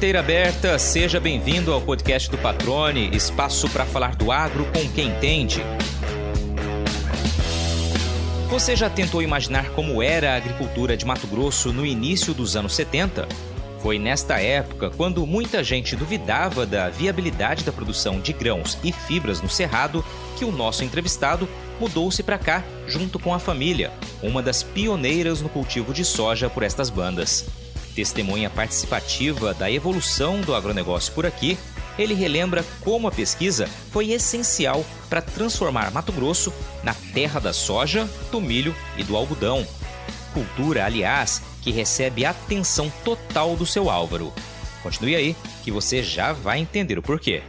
Porteira aberta, seja bem-vindo ao podcast do Patrone, espaço para falar do agro com quem entende. Você já tentou imaginar como era a agricultura de Mato Grosso no início dos anos 70? Foi nesta época, quando muita gente duvidava da viabilidade da produção de grãos e fibras no Cerrado, que o nosso entrevistado mudou-se para cá junto com a família, uma das pioneiras no cultivo de soja por estas bandas. Testemunha participativa da evolução do agronegócio por aqui, ele relembra como a pesquisa foi essencial para transformar Mato Grosso na terra da soja, do milho e do algodão. Cultura, aliás, que recebe a atenção total do seu Álvaro. Continue aí, que você já vai entender o porquê.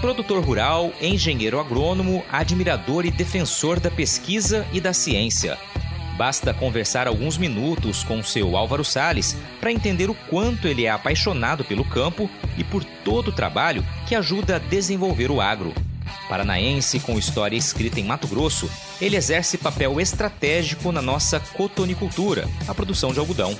Produtor rural, engenheiro agrônomo, admirador e defensor da pesquisa e da ciência. Basta conversar alguns minutos com seu Álvaro Sales para entender o quanto ele é apaixonado pelo campo e por todo o trabalho que ajuda a desenvolver o agro. Paranaense com história escrita em Mato Grosso, ele exerce papel estratégico na nossa cotonicultura, a produção de algodão.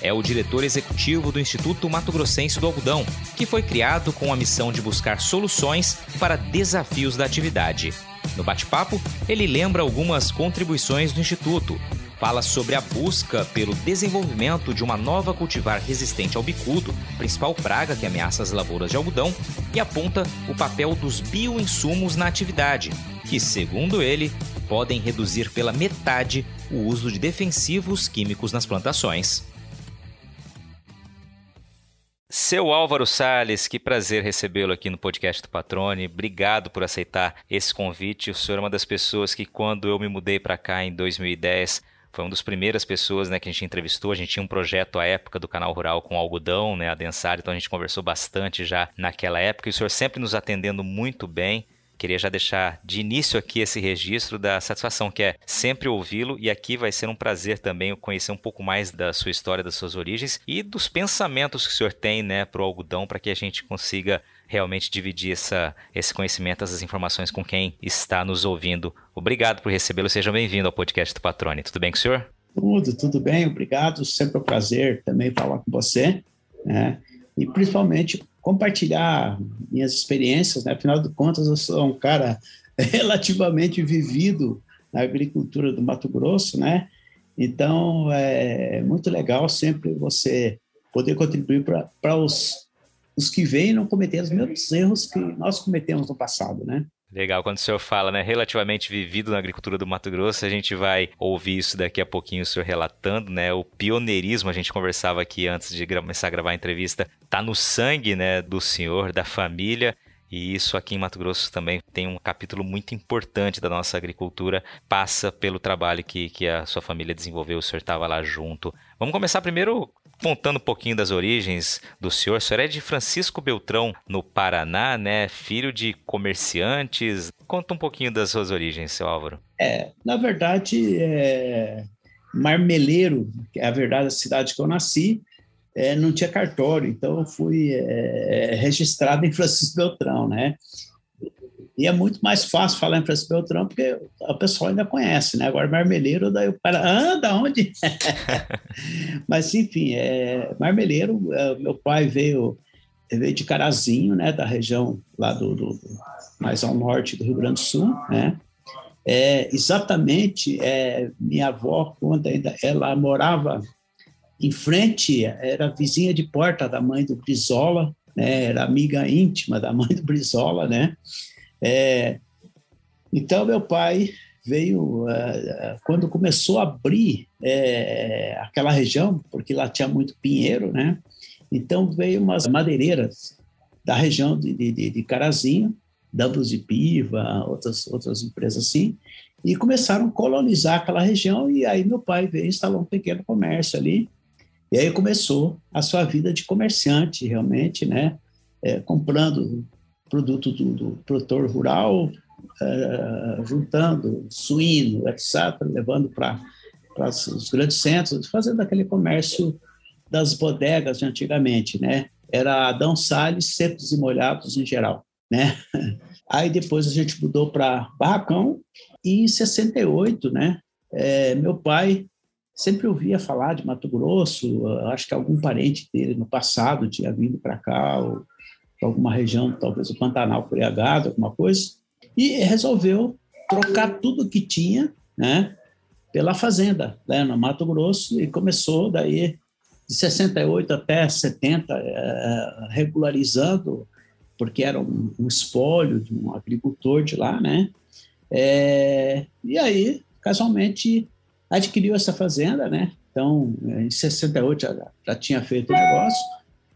É o diretor executivo do Instituto Mato Grossense do Algodão, que foi criado com a missão de buscar soluções para desafios da atividade. No bate-papo, ele lembra algumas contribuições do Instituto, fala sobre a busca pelo desenvolvimento de uma nova cultivar resistente ao bicudo, principal praga que ameaça as lavouras de algodão, e aponta o papel dos bioinsumos na atividade, que, segundo ele, podem reduzir pela metade o uso de defensivos químicos nas plantações. Seu Álvaro Sales, que prazer recebê-lo aqui no podcast do Patrone. Obrigado por aceitar esse convite. O senhor é uma das pessoas que, quando eu me mudei para cá em 2010, foi uma das primeiras pessoas né, que a gente entrevistou. A gente tinha um projeto à época do canal rural com algodão, né, a Densar, então a gente conversou bastante já naquela época. E o senhor sempre nos atendendo muito bem. Queria já deixar de início aqui esse registro da satisfação que é sempre ouvi-lo e aqui vai ser um prazer também conhecer um pouco mais da sua história, das suas origens e dos pensamentos que o senhor tem, né, para o algodão, para que a gente consiga realmente dividir essa, esse conhecimento, essas informações com quem está nos ouvindo. Obrigado por recebê-lo. Seja bem-vindo ao podcast do Patrone. Tudo bem com o senhor? Tudo, tudo bem. Obrigado. Sempre um prazer também falar com você. Né? E principalmente compartilhar minhas experiências. Né? Afinal de contas, eu sou um cara relativamente vivido na agricultura do Mato Grosso, né? Então, é muito legal sempre você poder contribuir para os os que vêm não cometer os mesmos erros que nós cometemos no passado, né? Legal, quando o senhor fala, né, relativamente vivido na agricultura do Mato Grosso, a gente vai ouvir isso daqui a pouquinho, o senhor relatando, né, o pioneirismo, a gente conversava aqui antes de começar a gravar a entrevista, tá no sangue, né, do senhor, da família, e isso aqui em Mato Grosso também tem um capítulo muito importante da nossa agricultura, passa pelo trabalho que, que a sua família desenvolveu, o senhor estava lá junto. Vamos começar primeiro contando um pouquinho das origens do senhor. O senhor é de Francisco Beltrão, no Paraná, né? Filho de comerciantes. Conta um pouquinho das suas origens, seu Álvaro. É, na verdade, é... Marmeleiro, que é a verdade a cidade que eu nasci, é, não tinha cartório, então eu fui é, registrado em Francisco Beltrão, né? E é muito mais fácil falar em Francisco Beltrão, porque o pessoal ainda conhece, né? Agora, Marmeleiro, daí o cara, ah, da onde? Mas, enfim, é, Marmeleiro, é, meu pai veio, veio de Carazinho, né? Da região lá do, do mais ao norte do Rio Grande do Sul, né? É, exatamente, é, minha avó, quando ainda ela morava em frente, era vizinha de porta da mãe do Brizola, né? Era amiga íntima da mãe do Brizola, né? É, então, meu pai veio, uh, quando começou a abrir é, aquela região, porque lá tinha muito pinheiro, né? Então, veio umas madeireiras da região de, de, de Carazinho, Doubles e Piva, outras, outras empresas assim, e começaram a colonizar aquela região, e aí meu pai veio instalar um pequeno comércio ali, e aí começou a sua vida de comerciante, realmente, né? É, comprando produto do, do produtor rural, uh, juntando suíno, etc., levando para os grandes centros, fazendo aquele comércio das bodegas de antigamente, né? Era Adão Salles, secos e molhados em geral, né? Aí depois a gente mudou para Barracão e em 68, né? É, meu pai sempre ouvia falar de Mato Grosso, acho que algum parente dele no passado tinha vindo para cá, ou alguma região, talvez o Pantanal Curiagado, alguma coisa, e resolveu trocar tudo que tinha, né, pela fazenda, né, no Mato Grosso, e começou daí de 68 até 70, é, regularizando, porque era um, um, espólio de um agricultor de lá, né? É, e aí, casualmente, adquiriu essa fazenda, né? Então, em 68 já, já tinha feito o negócio,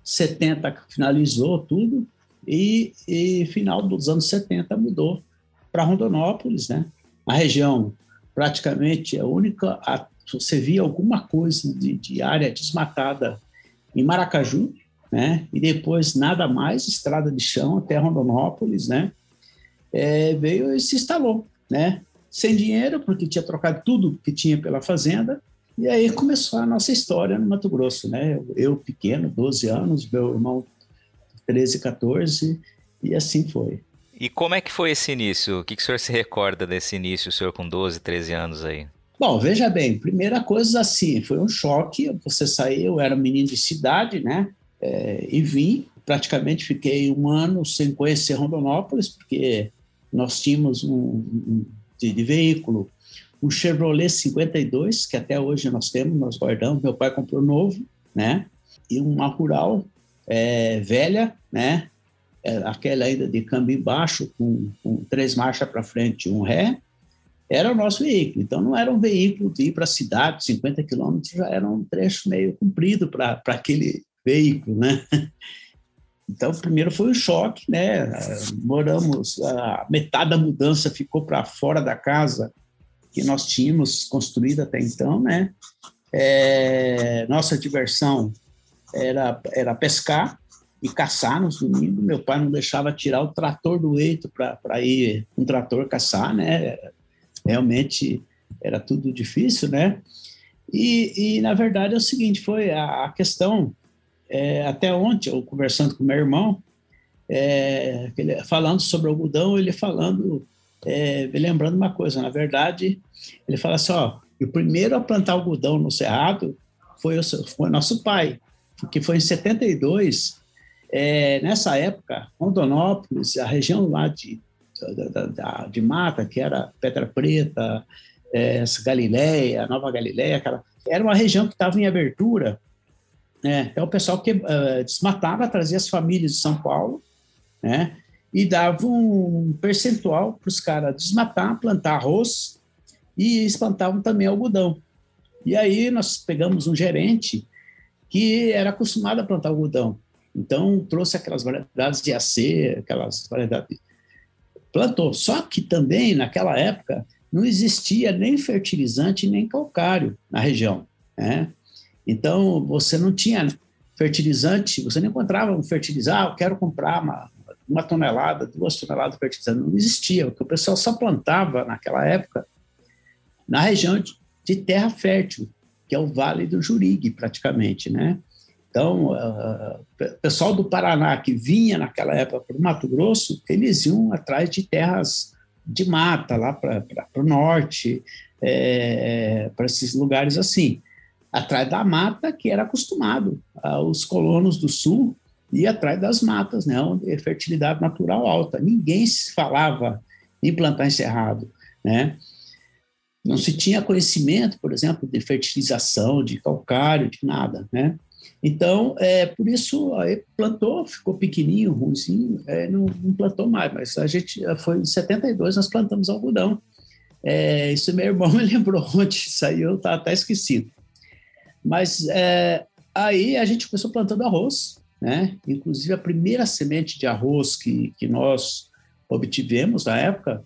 70 finalizou tudo, e, e final dos anos 70 mudou para Rondonópolis, né? A região praticamente a única a, você via alguma coisa de, de, área desmatada em Maracaju, né? E depois nada mais, estrada de chão até Rondonópolis, né? É, veio e se instalou, né? Sem dinheiro, porque tinha trocado tudo que tinha pela fazenda, e aí começou a nossa história no Mato Grosso, né? Eu, eu pequeno, 12 anos, meu irmão 13, 14, e assim foi. E como é que foi esse início? O que, que o senhor se recorda desse início, o senhor com 12, 13 anos aí? Bom, veja bem, primeira coisa assim, foi um choque, você saiu, eu era menino de cidade, né, é, e vim, praticamente fiquei um ano sem conhecer Rondonópolis, porque nós tínhamos um, um de, de, veículo, um Chevrolet 52, que até hoje nós temos, nós guardamos, meu pai comprou novo, né, e uma Rural é, velha, né, é, aquela ainda de câmbio baixo, com, com três marchas para frente e um ré, era o nosso veículo. Então, não era um veículo de ir para a cidade, 50 quilômetros já era um trecho meio comprido para aquele veículo, né? Então, primeiro foi o choque, né? Moramos, a metade da mudança ficou para fora da casa que nós tínhamos construído até então, né? É, nossa diversão era, era pescar e caçar nos domingos. Meu pai não deixava tirar o trator do eito para ir um trator caçar, né? realmente era tudo difícil, né? E, e na verdade é o seguinte, foi a, a questão, é, até ontem, eu conversando com meu irmão, é, ele, falando sobre algodão, ele falando, é, me lembrando uma coisa, na verdade, ele fala assim, ó, o primeiro a plantar algodão no Cerrado foi o, foi nosso pai, que foi em 72, é, nessa época, Rondonópolis, a região lá de da, da, de mata, que era Pedra Preta, é, Galileia, Nova Galileia, aquela, era uma região que estava em abertura. Né? É o pessoal que uh, desmatava, trazia as famílias de São Paulo, né? e dava um percentual para os caras desmatar, plantar arroz e plantavam também algodão. E aí nós pegamos um gerente que era acostumado a plantar algodão. Então trouxe aquelas variedades de AC, aquelas variedades plantou. Só que também, naquela época, não existia nem fertilizante nem calcário na região. Né? Então, você não tinha fertilizante, você não encontrava um fertilizante, ah, eu quero comprar uma, uma tonelada, duas toneladas de fertilizante. Não existia, porque o pessoal só plantava, naquela época, na região de, de terra fértil, que é o Vale do Jurigue, praticamente, né? Então, o pessoal do Paraná que vinha naquela época para o Mato Grosso, eles iam atrás de terras de mata, lá para o norte, é, para esses lugares assim, atrás da mata que era acostumado. Os colonos do sul iam atrás das matas, né, onde fertilidade natural alta. Ninguém se falava em plantar encerrado, né? Não se tinha conhecimento, por exemplo, de fertilização, de calcário, de nada, né? Então, é, por isso, aí plantou, ficou pequenininho, ruimzinho, é, não, não, plantou mais, mas a gente, foi em 72, nós plantamos algodão. É, isso meu irmão me lembrou ontem, isso aí eu estava até esquecido. Mas é, aí a gente começou plantando arroz, né? Inclusive a primeira semente de arroz que, que nós obtivemos na época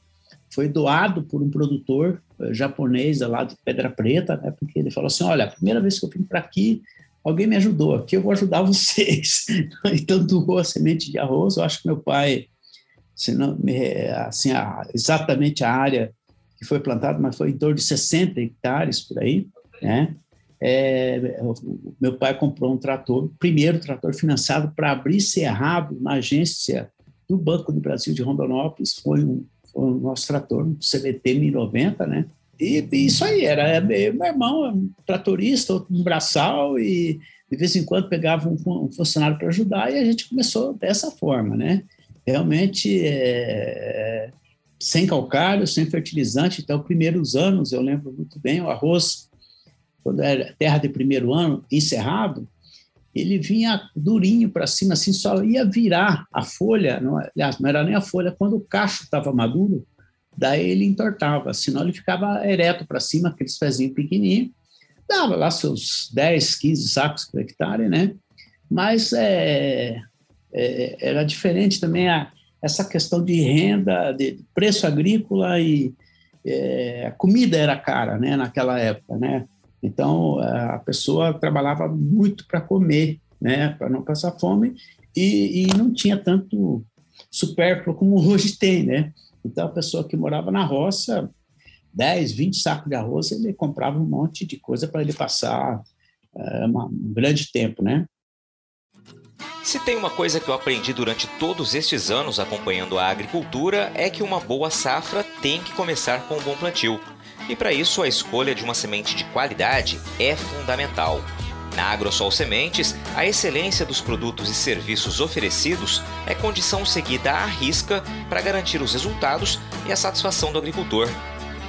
foi doado por um produtor eh, japonês lá de Pedra Preta, né? Porque ele falou assim, olha, a primeira vez que eu vim para aqui, alguém me ajudou, aqui eu vou ajudar vocês. então, doou a semente de arroz. Eu acho que meu pai, se não, assim, a, exatamente a área que foi plantada, mas foi em torno de 60 hectares por aí, né? É, meu pai comprou um trator, primeiro trator financiado para abrir cerrado na agência do Banco do Brasil de Rondonópolis, foi um, foi um nosso trator, um CVT 1090, né? e, e isso aí, era meu irmão, um tratorista, um braçal, e de vez em quando pegava um, um funcionário para ajudar, e a gente começou dessa forma, né? Realmente, é, sem calcário, sem fertilizante, então, primeiros anos, eu lembro muito bem, o arroz, quando era terra de primeiro ano, encerrado, ele vinha durinho para cima, assim, só ia virar a folha, não, aliás, não era nem a folha, quando o cacho estava maduro, daí ele entortava, senão ele ficava ereto para cima, aqueles pezinhos pequenininhos, dava lá seus 10, 15 sacos por hectare, né? Mas é, é, era diferente também a, essa questão de renda, de preço agrícola e é, a comida era cara, né, naquela época, né? Então, a pessoa trabalhava muito para comer, né, para não passar fome, e, e, não tinha tanto supérfluo como hoje tem, né? Então, a pessoa que morava na roça, 10, 20 sacos de arroz, ele comprava um monte de coisa para ele passar uma, um grande tempo, né? Se tem uma coisa que eu aprendi durante todos estes anos acompanhando a agricultura é que uma boa safra tem que começar com um bom plantio. E para isso, a escolha de uma semente de qualidade é fundamental. Na AgroSol Sementes, a excelência dos produtos e serviços oferecidos é condição seguida à risca para garantir os resultados e a satisfação do agricultor.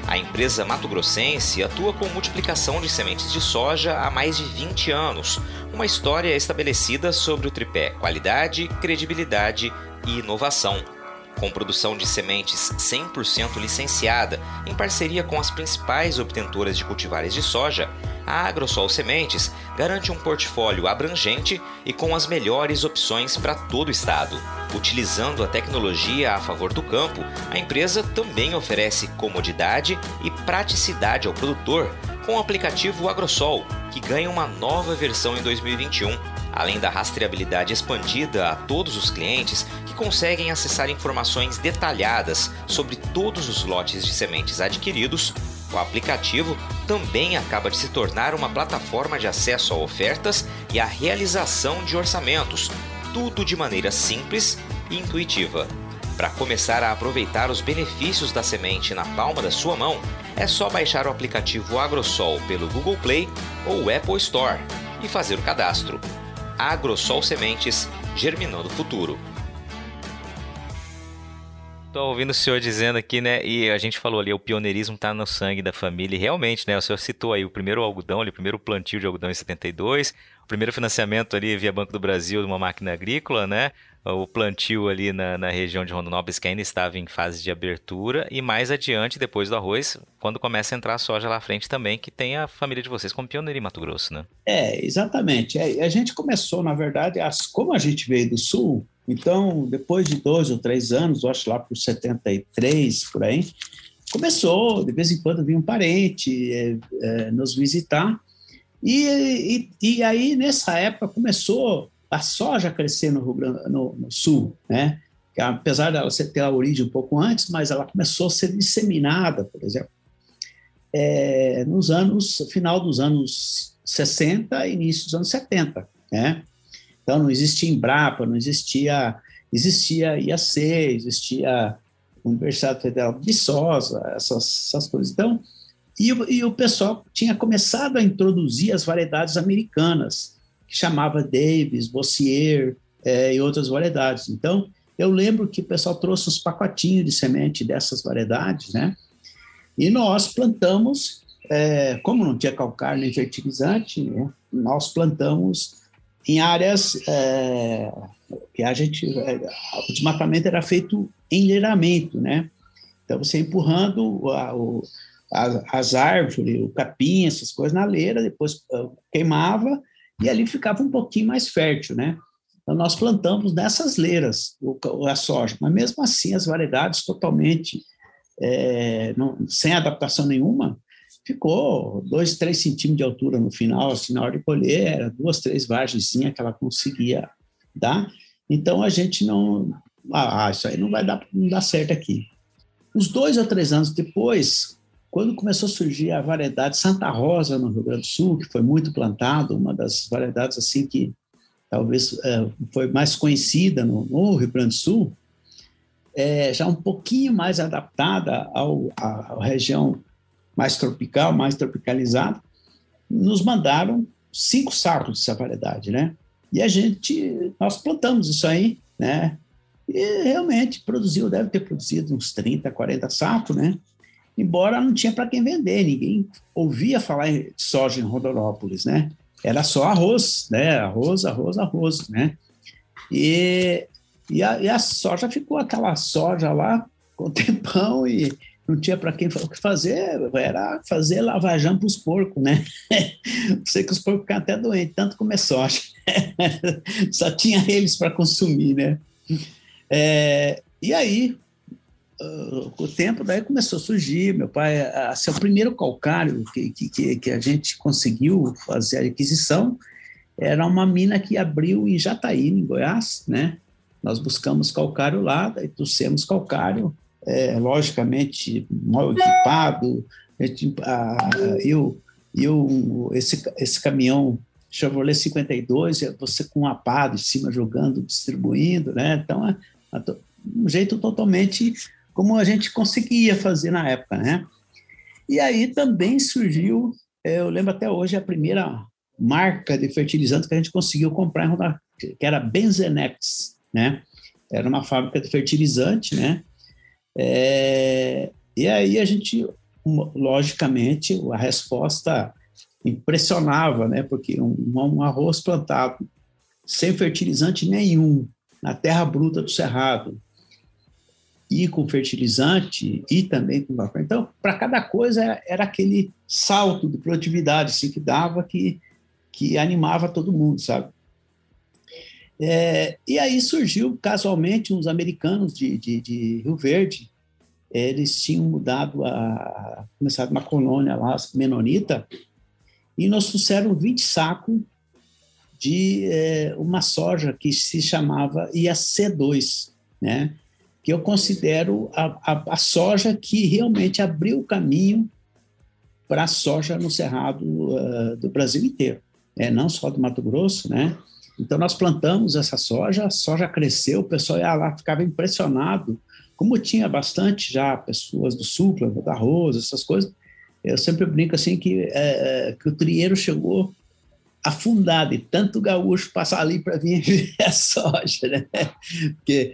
A empresa Mato Grossense atua com multiplicação de sementes de soja há mais de 20 anos, uma história estabelecida sobre o tripé qualidade, credibilidade e inovação com produção de sementes 100% licenciada, em parceria com as principais obtentoras de cultivares de soja, a AgroSol Sementes garante um portfólio abrangente e com as melhores opções para todo o estado. Utilizando a tecnologia a favor do campo, a empresa também oferece comodidade e praticidade ao produtor com o aplicativo AgroSol, que ganha uma nova versão em 2021 além da rastreabilidade expandida a todos os clientes que conseguem acessar informações detalhadas sobre todos os lotes de sementes adquiridos. O aplicativo também acaba de se tornar uma plataforma de acesso a ofertas e a realização de orçamentos, tudo de maneira simples e intuitiva. Para começar a aproveitar os benefícios da semente na palma da sua mão, é só baixar o aplicativo AgroSol pelo Google Play ou Apple Store e fazer o cadastro. AgroSol Sementes, germinando o futuro. Tô ouvindo o senhor dizendo aqui, né? E a gente falou ali, o pioneirismo tá no sangue da família. E realmente, né? O senhor citou aí o primeiro algodão, ali, o primeiro plantio de algodão em 72, o primeiro financiamento ali via Banco do Brasil de uma máquina agrícola, né? o plantio ali na, na, região de Rondonópolis, que ainda estava em fase de abertura, e mais adiante, depois do arroz, quando começa a entrar a soja lá à frente também, que tem a família de vocês como pioneiro em Mato Grosso, né? É, exatamente. É, a gente começou, na verdade, as, como a gente veio do Sul, então, depois de dois ou três anos, eu acho lá por 73, por aí, começou, de vez em quando vinha um parente é, é, nos visitar, e, e, e aí, nessa época, começou a soja crescer no, no, no Sul, né? Apesar dela ter a origem um pouco antes, mas ela começou a ser disseminada, por exemplo, é, nos anos, final dos anos 60 e início dos anos 70, né? Então, não existia Embrapa, não existia, existia IAC, existia Universidade Federal de Viçosa, essas, essas coisas. Então, e, e o pessoal tinha começado a introduzir as variedades americanas, que chamava Davis, Bossier é, e outras variedades. Então, eu lembro que o pessoal trouxe uns pacotinhos de semente dessas variedades, né? E nós plantamos, é, como não tinha calcário nem fertilizante, né? nós plantamos em áreas é, que a gente, é, o desmatamento era feito em leiramento, né? Então, você empurrando a, o, as árvores, o capim, essas coisas na leira, depois ah, queimava e ali ficava um pouquinho mais fértil, né? Então, nós plantamos nessas leiras a soja, mas mesmo assim as variedades totalmente é, não, sem adaptação nenhuma, ficou dois, três centímetros de altura no final, assim, na hora de colher, era duas, três vargenzinhas que ela conseguia dar, então a gente não, ah, isso aí não vai dar, não dar certo aqui. Uns dois ou três anos depois, quando começou a surgir a variedade Santa Rosa no Rio Grande do Sul, que foi muito plantado, uma das variedades assim que talvez é, foi mais conhecida no, no, Rio Grande do Sul, é, já um pouquinho mais adaptada ao, à região mais tropical, mais tropicalizado, nos mandaram cinco sacos dessa variedade, né? E a gente, nós plantamos isso aí, né? E realmente produziu, deve ter produzido uns 30, 40 sacos, né? Embora não tinha para quem vender, ninguém ouvia falar de soja em Rodorópolis, né? Era só arroz, né? Arroz, arroz, arroz, né? E, e, a, e a soja ficou aquela soja lá com tempão e não tinha para quem o que fazer, era fazer lavajão para os porcos, né? Sei que os porcos ficam até doentes, tanto comer soja. Só tinha eles para consumir, né? É, e aí, uh, com o tempo, daí começou a surgir. Meu pai, assim, o primeiro calcário que, que, que a gente conseguiu fazer a aquisição era uma mina que abriu em Jataí, em Goiás, né? Nós buscamos calcário lá, daí trouxemos calcário, é, logicamente mal equipado. eu, eu, esse, esse caminhão Chevrolet 52, é você com uma pá de cima jogando, distribuindo, né? Então, é, é um jeito totalmente como a gente conseguia fazer na época, né? E aí também surgiu, é, eu lembro até hoje, a primeira marca de fertilizante que a gente conseguiu comprar que era Benzenex, né? Era uma fábrica de fertilizante, né? É, e aí a gente, logicamente, a resposta impressionava, né? Porque um, um arroz plantado sem fertilizante nenhum, na terra bruta do cerrado, e com fertilizante e também com vapor. Então, para cada coisa era, era, aquele salto de produtividade assim, que dava que, que animava todo mundo, sabe? É, e aí surgiu casualmente uns americanos de, de, de, Rio Verde, eles tinham mudado a começado uma colônia lá menonita e nos trouxeram 20 sacos de é, uma soja que se chamava IAC2, né? que eu considero a, a, a soja que realmente abriu o caminho para a soja no cerrado uh, do Brasil inteiro, é, não só do Mato Grosso, né? Então, nós plantamos essa soja, a soja cresceu, o pessoal ia lá, ficava impressionado, como tinha bastante já pessoas do sul, da arroz, essas coisas, eu sempre brinco assim que, é, é que o trieiro chegou afundado e tanto gaúcho passar ali para vir a soja, né? Porque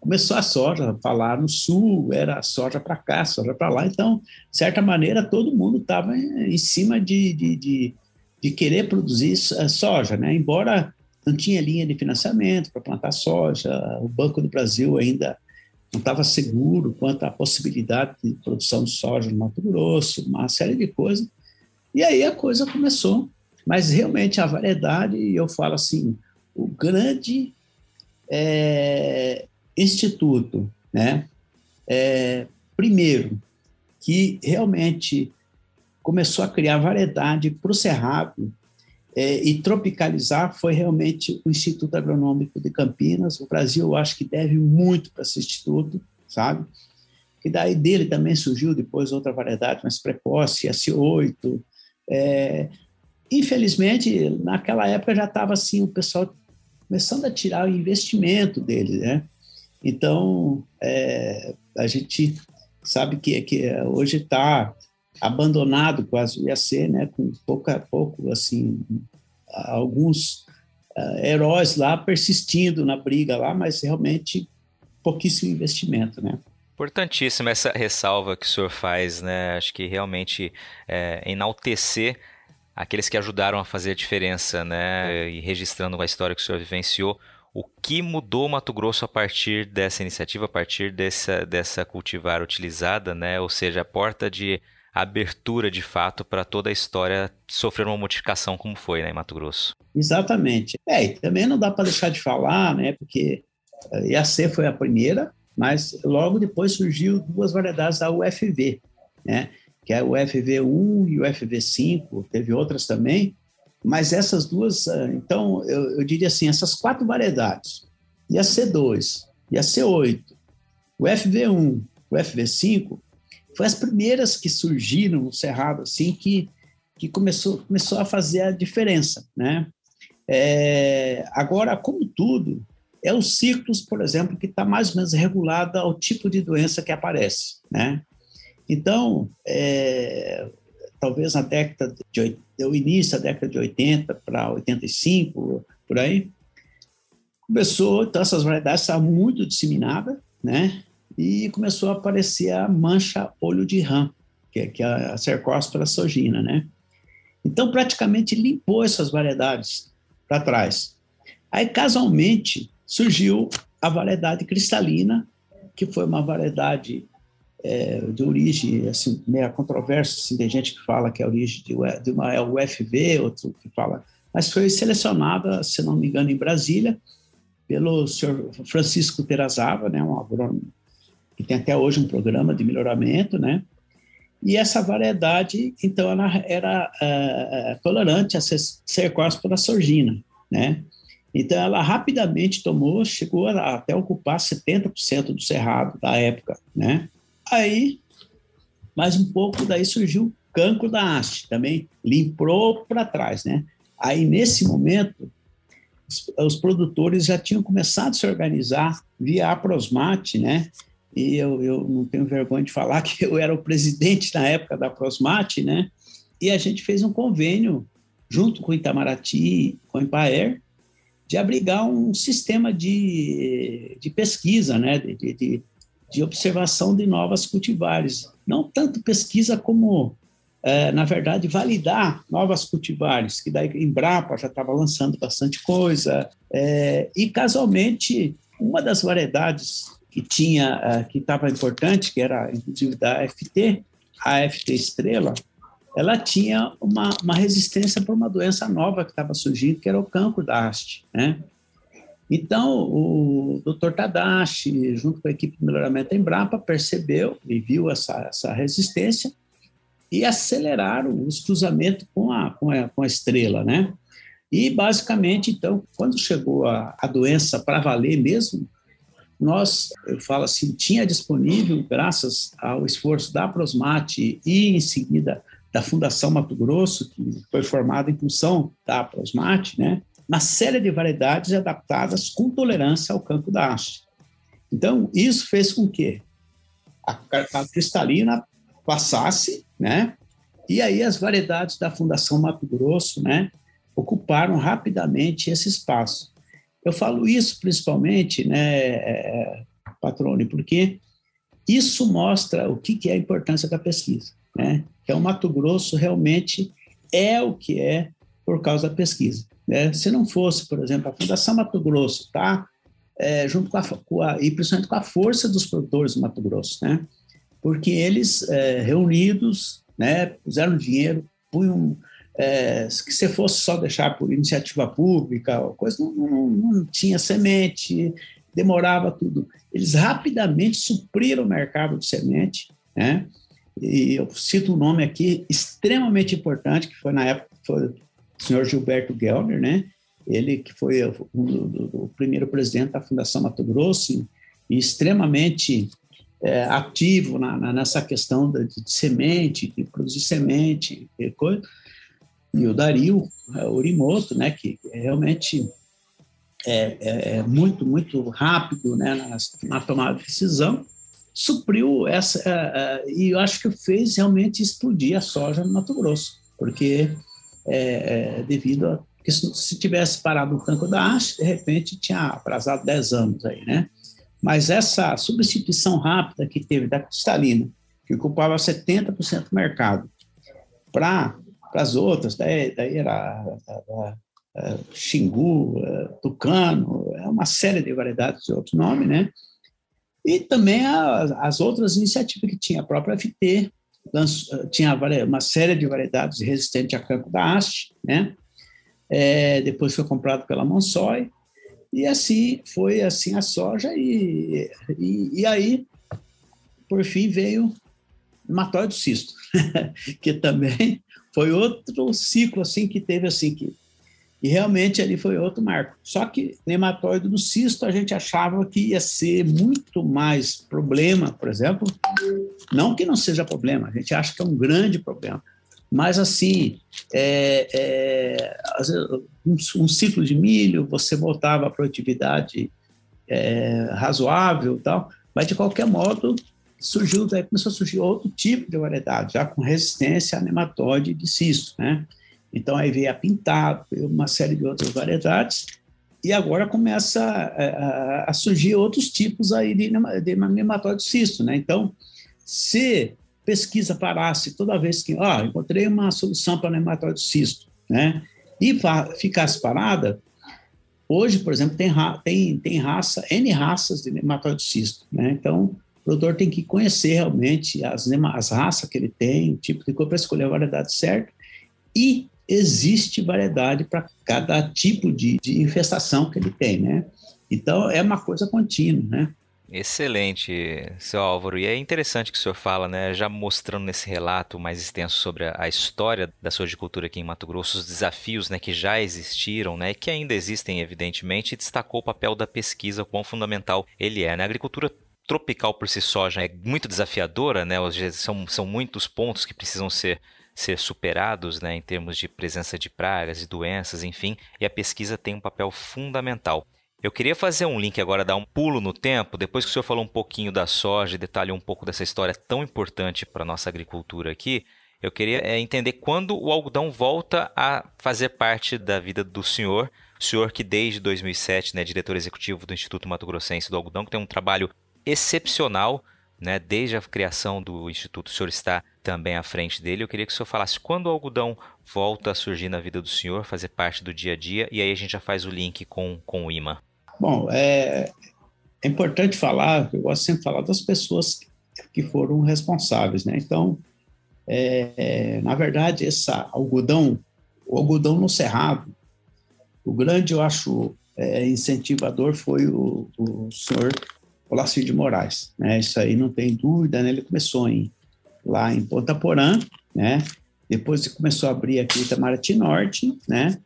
começou a soja, falar no sul, era soja para cá, soja para lá, então, de certa maneira, todo mundo estava em cima de, de, de, de, querer produzir soja, né? Embora não tinha linha de financiamento para plantar soja, o Banco do Brasil ainda não estava seguro quanto à possibilidade de produção de soja no Mato Grosso, uma série de coisas. E aí a coisa começou. Mas realmente a variedade, eu falo assim, o grande é, instituto, né? É, primeiro, que realmente começou a criar variedade para o cerrado é, e tropicalizar foi realmente o Instituto Agronômico de Campinas. O Brasil, eu acho que deve muito para esse instituto, sabe? E daí dele também surgiu depois outra variedade mais precoce, S8. É, infelizmente, naquela época já estava assim, o pessoal começando a tirar o investimento dele, né? Então, é, a gente sabe que, que hoje está abandonado quase o IAC, né, com pouco a pouco, assim, alguns uh, heróis lá persistindo na briga lá, mas realmente pouquíssimo investimento, né. Importantíssima essa ressalva que o senhor faz, né? Acho que realmente é, enaltecer aqueles que ajudaram a fazer a diferença, né? E registrando a história que o senhor vivenciou. O que mudou Mato Grosso a partir dessa iniciativa, a partir dessa, dessa cultivar utilizada, né? Ou seja, a porta de abertura de fato para toda a história sofrer uma modificação como foi né, em Mato Grosso. Exatamente. É, e também não dá para deixar de falar, né? Porque a eh, IAC foi a primeira, mas logo depois surgiu duas variedades da UFV, né? Que é o UFV1 e o UFV5, teve outras também, mas essas duas, ah, então, eu, eu diria assim, essas quatro variedades, e a C2, e a C8, o FV1, o FV5, foi as primeiras que surgiram no Cerrado, assim, que, que começou, começou a fazer a diferença, né? É, agora, como tudo, é os ciclos, por exemplo, que está mais ou menos regulado ao tipo de doença que aparece, né? Então, é, talvez na década de o início da década de 80 para 85, por aí, começou, então essas variedades estavam muito disseminadas, né? E começou a aparecer a mancha olho de rã, que é, que é a Cercospora sogina, né? Então, praticamente limpou essas variedades para trás. Aí, casualmente, surgiu a variedade cristalina, que foi uma variedade é, de origem, assim, meio controversa, assim, tem gente que fala que é a origem de, de uma é UFV, outro que fala, mas foi selecionada, se não me engano, em Brasília, pelo senhor Francisco Terazava, né, um agrônomo que tem até hoje um programa de melhoramento, né, e essa variedade, então, ela era uh, tolerante a Cercospora sorgina, né, então, ela rapidamente tomou, chegou a até ocupar 70% do cerrado da época, né? Aí, mais um pouco, daí surgiu o cancro da haste, também limpou para trás, né? Aí, nesse momento, os, os, produtores já tinham começado a se organizar via Aprosmate, né? E eu, eu não tenho vergonha de falar que eu era o presidente na época da Aprosmate, né? E a gente fez um convênio junto com o Itamaraty, com o Empaer, de abrigar um sistema de, de pesquisa, né? de, de, de observação de novas cultivares. Não tanto pesquisa como, é, na verdade, validar novas cultivares, que daí Embrapa já estava lançando bastante coisa. É, e, casualmente, uma das variedades que tinha, é, que estava importante, que era inclusive da FT, a FT Estrela, ela tinha uma, uma resistência para uma doença nova que estava surgindo, que era o cancro da haste, né? Então, o Dr. Tadashi, junto com a equipe de melhoramento Embrapa, percebeu e viu essa, essa resistência e aceleraram os cruzamentos com a, com a, com a estrela, né? E, basicamente, então, quando chegou a, a doença para valer mesmo, nós, eu falo assim, tinha disponível, graças ao esforço da Prosmate e, em seguida, da Fundação Mato Grosso, que foi formada em função da Prosmate, né? uma série de variedades adaptadas com tolerância ao campo da haste. Então, isso fez com que a, a cristalina passasse, né? E aí as variedades da Fundação Mato Grosso, né, ocuparam rapidamente esse espaço. Eu falo isso principalmente, né, é, Patrone, porque isso mostra o que, que é a importância da pesquisa, né? Então, Mato Grosso realmente é o que é por causa da pesquisa. Né? Se não fosse, por exemplo, a Fundação Mato Grosso, tá? É, junto com a, com a, e principalmente com a força dos produtores do Mato Grosso, né? Porque eles, é, reunidos, né, puseram dinheiro, punham, é, que se fosse só deixar por iniciativa pública, coisa não, não, não tinha semente, demorava tudo. Eles rapidamente supriram o mercado de semente, né? E eu cito um nome aqui extremamente importante, que foi na época, foi senhor Gilberto Gellner, né? Ele que foi o, o, o primeiro presidente da Fundação Mato Grosso e extremamente é, ativo na, na, nessa questão de, de, semente, de produzir semente e coisa. E o Dario é, Orimoto, né? Que realmente é, é, é muito, muito rápido né, na, na tomada de decisão supriu essa, uh, e eu acho que fez realmente explodir a soja no Mato Grosso, porque é, é, devido a que se tivesse parado no tanco da haste, de repente tinha atrasado 10 anos aí, né? Mas essa substituição rápida que teve da cristalina, que ocupava 70% do mercado, para as outras, daí, daí era Xingu, Tucano, é uma série de variedades de outro nome, né? E também as, as outras iniciativas que tinha, a própria FT, tinha uma série de variedades resistentes a campo da haste, né? É, depois foi comprado pela Monsoy, e assim foi assim a soja, e, e, e aí, por fim, veio o matóide cisto, que também foi outro ciclo assim que teve assim que e realmente ali foi outro marco. Só que nematóide do cisto a gente achava que ia ser muito mais problema, por exemplo. Não que não seja problema, a gente acha que é um grande problema. Mas assim, é, é, um, um, ciclo de milho, você voltava à produtividade é, razoável tal, mas de qualquer modo surgiu, daí começou a surgir outro tipo de variedade, já com resistência a nematóide de cisto, né? Então aí veio a pintado, veio uma série de outras variedades, e agora começa a, a, surgir outros tipos aí de, de nematóide de cisto, né? Então, se pesquisa parasse toda vez que, ó, oh, encontrei uma solução para nematóide de cisto, né? E ficasse parada, hoje, por exemplo, tem, tem, tem raça, N raças de nematóide de cisto, né? Então, o produtor tem que conhecer realmente as, as raças que ele tem, o tipo de coisa para escolher a variedade certa. E existe variedade para cada tipo de, de infestação que ele tem, né? Então, é uma coisa contínua, né? Excelente, seu Álvaro. E é interessante que o senhor fala, né, já mostrando nesse relato mais extenso sobre a, a história da sojicultura aqui em Mato Grosso, os desafios né, que já existiram né, e que ainda existem, evidentemente, e destacou o papel da pesquisa, quão fundamental ele é. Né? A agricultura tropical por si só já é muito desafiadora, né? São, são muitos pontos que precisam ser ser superados né, em termos de presença de pragas e doenças, enfim, e a pesquisa tem um papel fundamental. Eu queria fazer um link agora, dar um pulo no tempo, depois que o senhor falou um pouquinho da soja e detalhou um pouco dessa história tão importante para a nossa agricultura aqui, eu queria é, entender quando o algodão volta a fazer parte da vida do senhor, o senhor que desde 2007 é né, diretor executivo do Instituto Mato Grossense do Algodão, que tem um trabalho excepcional, né? Desde a criação do Instituto, o senhor está também à frente dele. Eu queria que o senhor falasse quando o algodão volta a surgir na vida do senhor, fazer parte do dia a dia, e aí a gente já faz o link com, com o IMA. Bom, é, é importante falar, eu gosto sempre de falar das pessoas que foram responsáveis, né? Então, é, é, na verdade, esse algodão, o algodão no cerrado, o grande, eu acho, é, incentivador foi o, o senhor Olacir de Moraes, né? Isso aí não tem dúvida, né? Ele começou em, lá em Ponta Porã, né? Depois ele começou a abrir aqui Itamaraty Norte, né?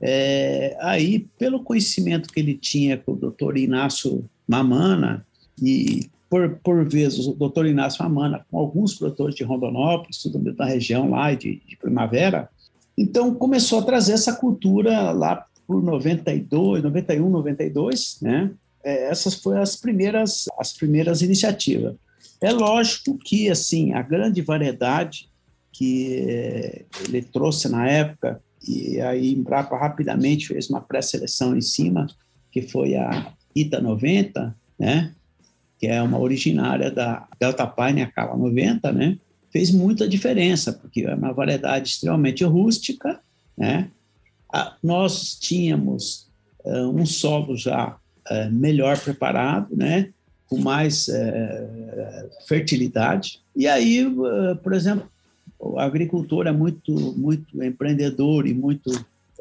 É, aí, pelo conhecimento que ele tinha com o doutor Inácio Mamana, e por, por vezes o doutor Inácio Mamana, com alguns produtores de Rondonópolis, tudo da região lá de, de Primavera, então começou a trazer essa cultura lá por 92, 91, 92, né? É, essas foram as primeiras, as primeiras iniciativas. É lógico que assim a grande variedade que eh, ele trouxe na época e aí Embrapa rapidamente fez uma pré-seleção em cima, que foi a Ita 90, né? Que é uma originária da Delta Pine, a Cala 90, né? Fez muita diferença, porque é uma variedade extremamente rústica, né? nós tínhamos uh, um solo já é, melhor preparado, né? com mais é, fertilidade. E aí, por exemplo, o agricultor é muito, muito empreendedor e muito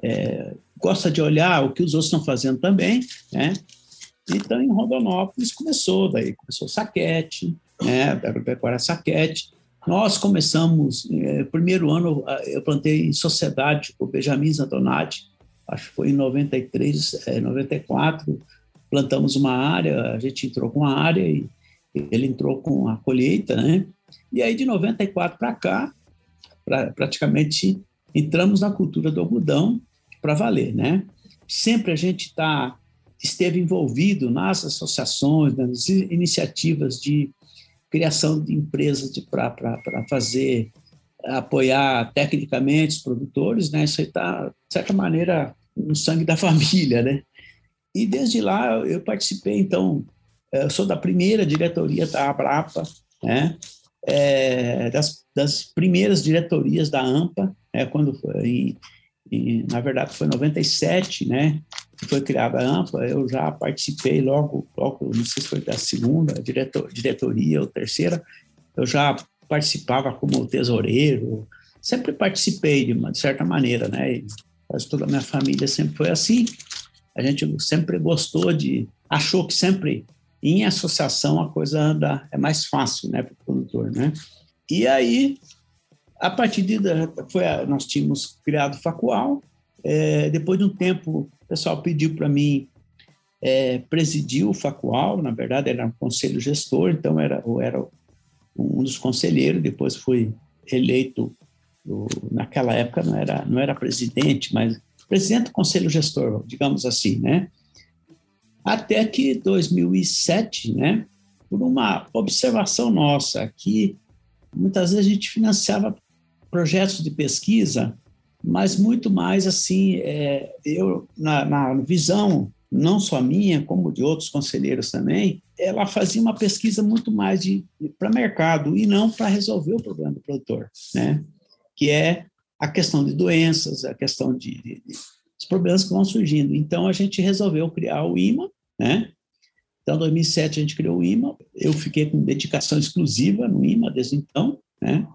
é, gosta de olhar o que os outros estão fazendo também, né? Então, em Rondonópolis começou, daí começou o saquete, né? Agropecuária saquete. Nós começamos, primeiro ano eu plantei em sociedade com o Benjamin Zantonati, acho que foi em 93, é, 94, plantamos uma área, a gente entrou com a área e ele entrou com a colheita, né? E aí de 94 para cá, pra, praticamente entramos na cultura do algodão para valer, né? Sempre a gente tá esteve envolvido nas associações, nas iniciativas de criação de empresas para fazer apoiar tecnicamente os produtores, né? Isso aí está, de certa maneira, no sangue da família, né? E desde lá eu participei, então, eu sou da primeira diretoria da Abrapa, né? É, das, das, primeiras diretorias da AMPA, né? quando foi, em, na verdade foi em 97, né? que foi criada a AMPA, eu já participei logo, logo não sei se foi da segunda diretor, diretoria ou terceira, eu já participava como tesoureiro, sempre participei de uma de certa maneira, né? Quase toda a minha família sempre foi assim a gente sempre gostou de, achou que sempre em associação a coisa anda, é mais fácil, né, para o produtor, né? E aí, a partir de, foi, nós tínhamos criado o Facual, é, depois de um tempo, o pessoal pediu para mim é, presidir o Facual, na verdade era um conselho gestor, então era, eu era um dos conselheiros, depois fui eleito, naquela época não era, não era presidente, mas presidente do conselho gestor, digamos assim, né? Até que 2007, né? por uma observação nossa, que muitas vezes a gente financiava projetos de pesquisa, mas muito mais assim, é, eu, na, na visão não só minha, como de outros conselheiros também, ela fazia uma pesquisa muito mais para mercado e não para resolver o problema do produtor, né? Que é a questão de doenças, a questão de, de, de os problemas que vão surgindo. Então a gente resolveu criar o IMA, né? Então, em 2007 a gente criou o IMA. Eu fiquei com dedicação exclusiva no IMA desde então, né?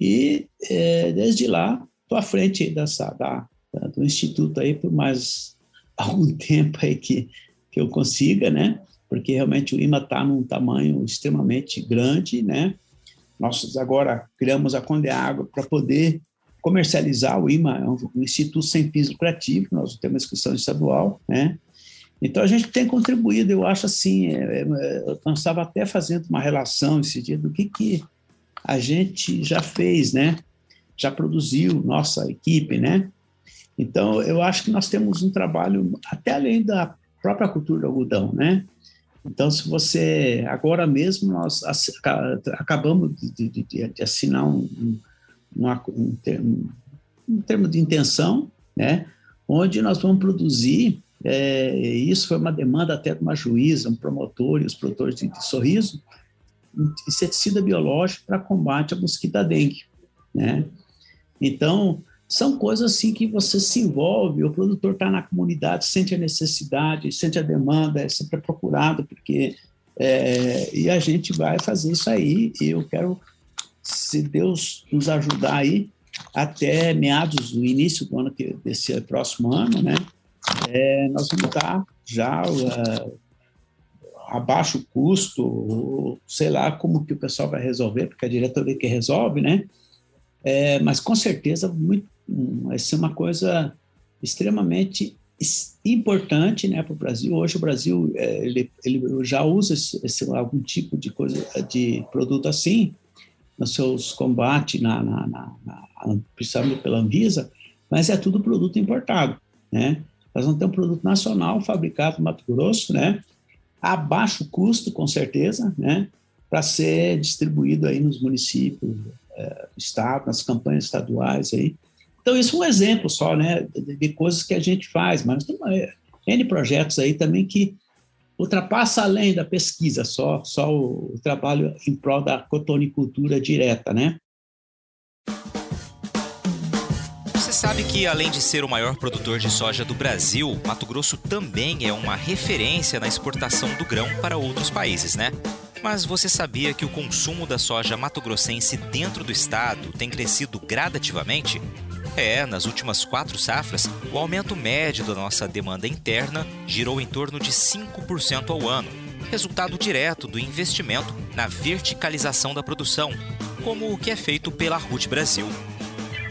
E é, desde lá estou à frente dessa da, da, do instituto aí por mais algum tempo aí que que eu consiga, né? Porque realmente o IMA está num tamanho extremamente grande, né? Nós agora criamos a Conde Água para poder comercializar o IMA, é um, instituto sem fins lucrativos, nós temos uma inscrição estadual, né? Então, a gente tem contribuído, eu acho assim, é, é, eu estava até fazendo uma relação esse dia do que, que a gente já fez, né? Já produziu, nossa equipe, né? Então, eu acho que nós temos um trabalho até além da própria cultura do algodão, né? Então, se você, agora mesmo, nós acabamos de, de, de assinar um, uma, um, termo, um termo de intenção, né, onde nós vamos produzir, é, isso foi uma demanda até de uma juíza, um promotor e os produtores de, de sorriso, inseticida biológico para combate à mosquita dengue, né? Então, são coisas assim que você se envolve, o produtor está na comunidade, sente a necessidade, sente a demanda, é sempre procurado, porque é, e a gente vai fazer isso aí, e eu quero se Deus nos ajudar aí, até meados do início do ano que desse próximo ano, né, é, nós vamos estar já uh, abaixo custo, sei lá como que o pessoal vai resolver, porque a diretoria que resolve, né? É, mas com certeza muito, vai ser uma coisa extremamente importante né, para o Brasil. Hoje o Brasil é, ele, ele já usa esse, esse, algum tipo de coisa de produto assim, nos seus combates, na, na, na, na, principalmente pela Anvisa, mas é tudo produto importado, né? Nós vamos ter um produto nacional fabricado no Mato Grosso, né? A baixo custo, com certeza, né? Para ser distribuído aí nos municípios, é, estado, nas campanhas estaduais aí. Então, isso é um exemplo só, né? De, de coisas que a gente faz, mas tem uma, N projetos aí também que ultrapassa além da pesquisa, só, só o, o trabalho em prol da cotonicultura direta, né? Você sabe que, além de ser o maior produtor de soja do Brasil, Mato Grosso também é uma referência na exportação do grão para outros países, né? Mas você sabia que o consumo da soja mato-grossense dentro do estado tem crescido gradativamente? É, nas últimas quatro safras, o aumento médio da nossa demanda interna girou em torno de 5% ao ano, resultado direto do investimento na verticalização da produção, como o que é feito pela RUT Brasil.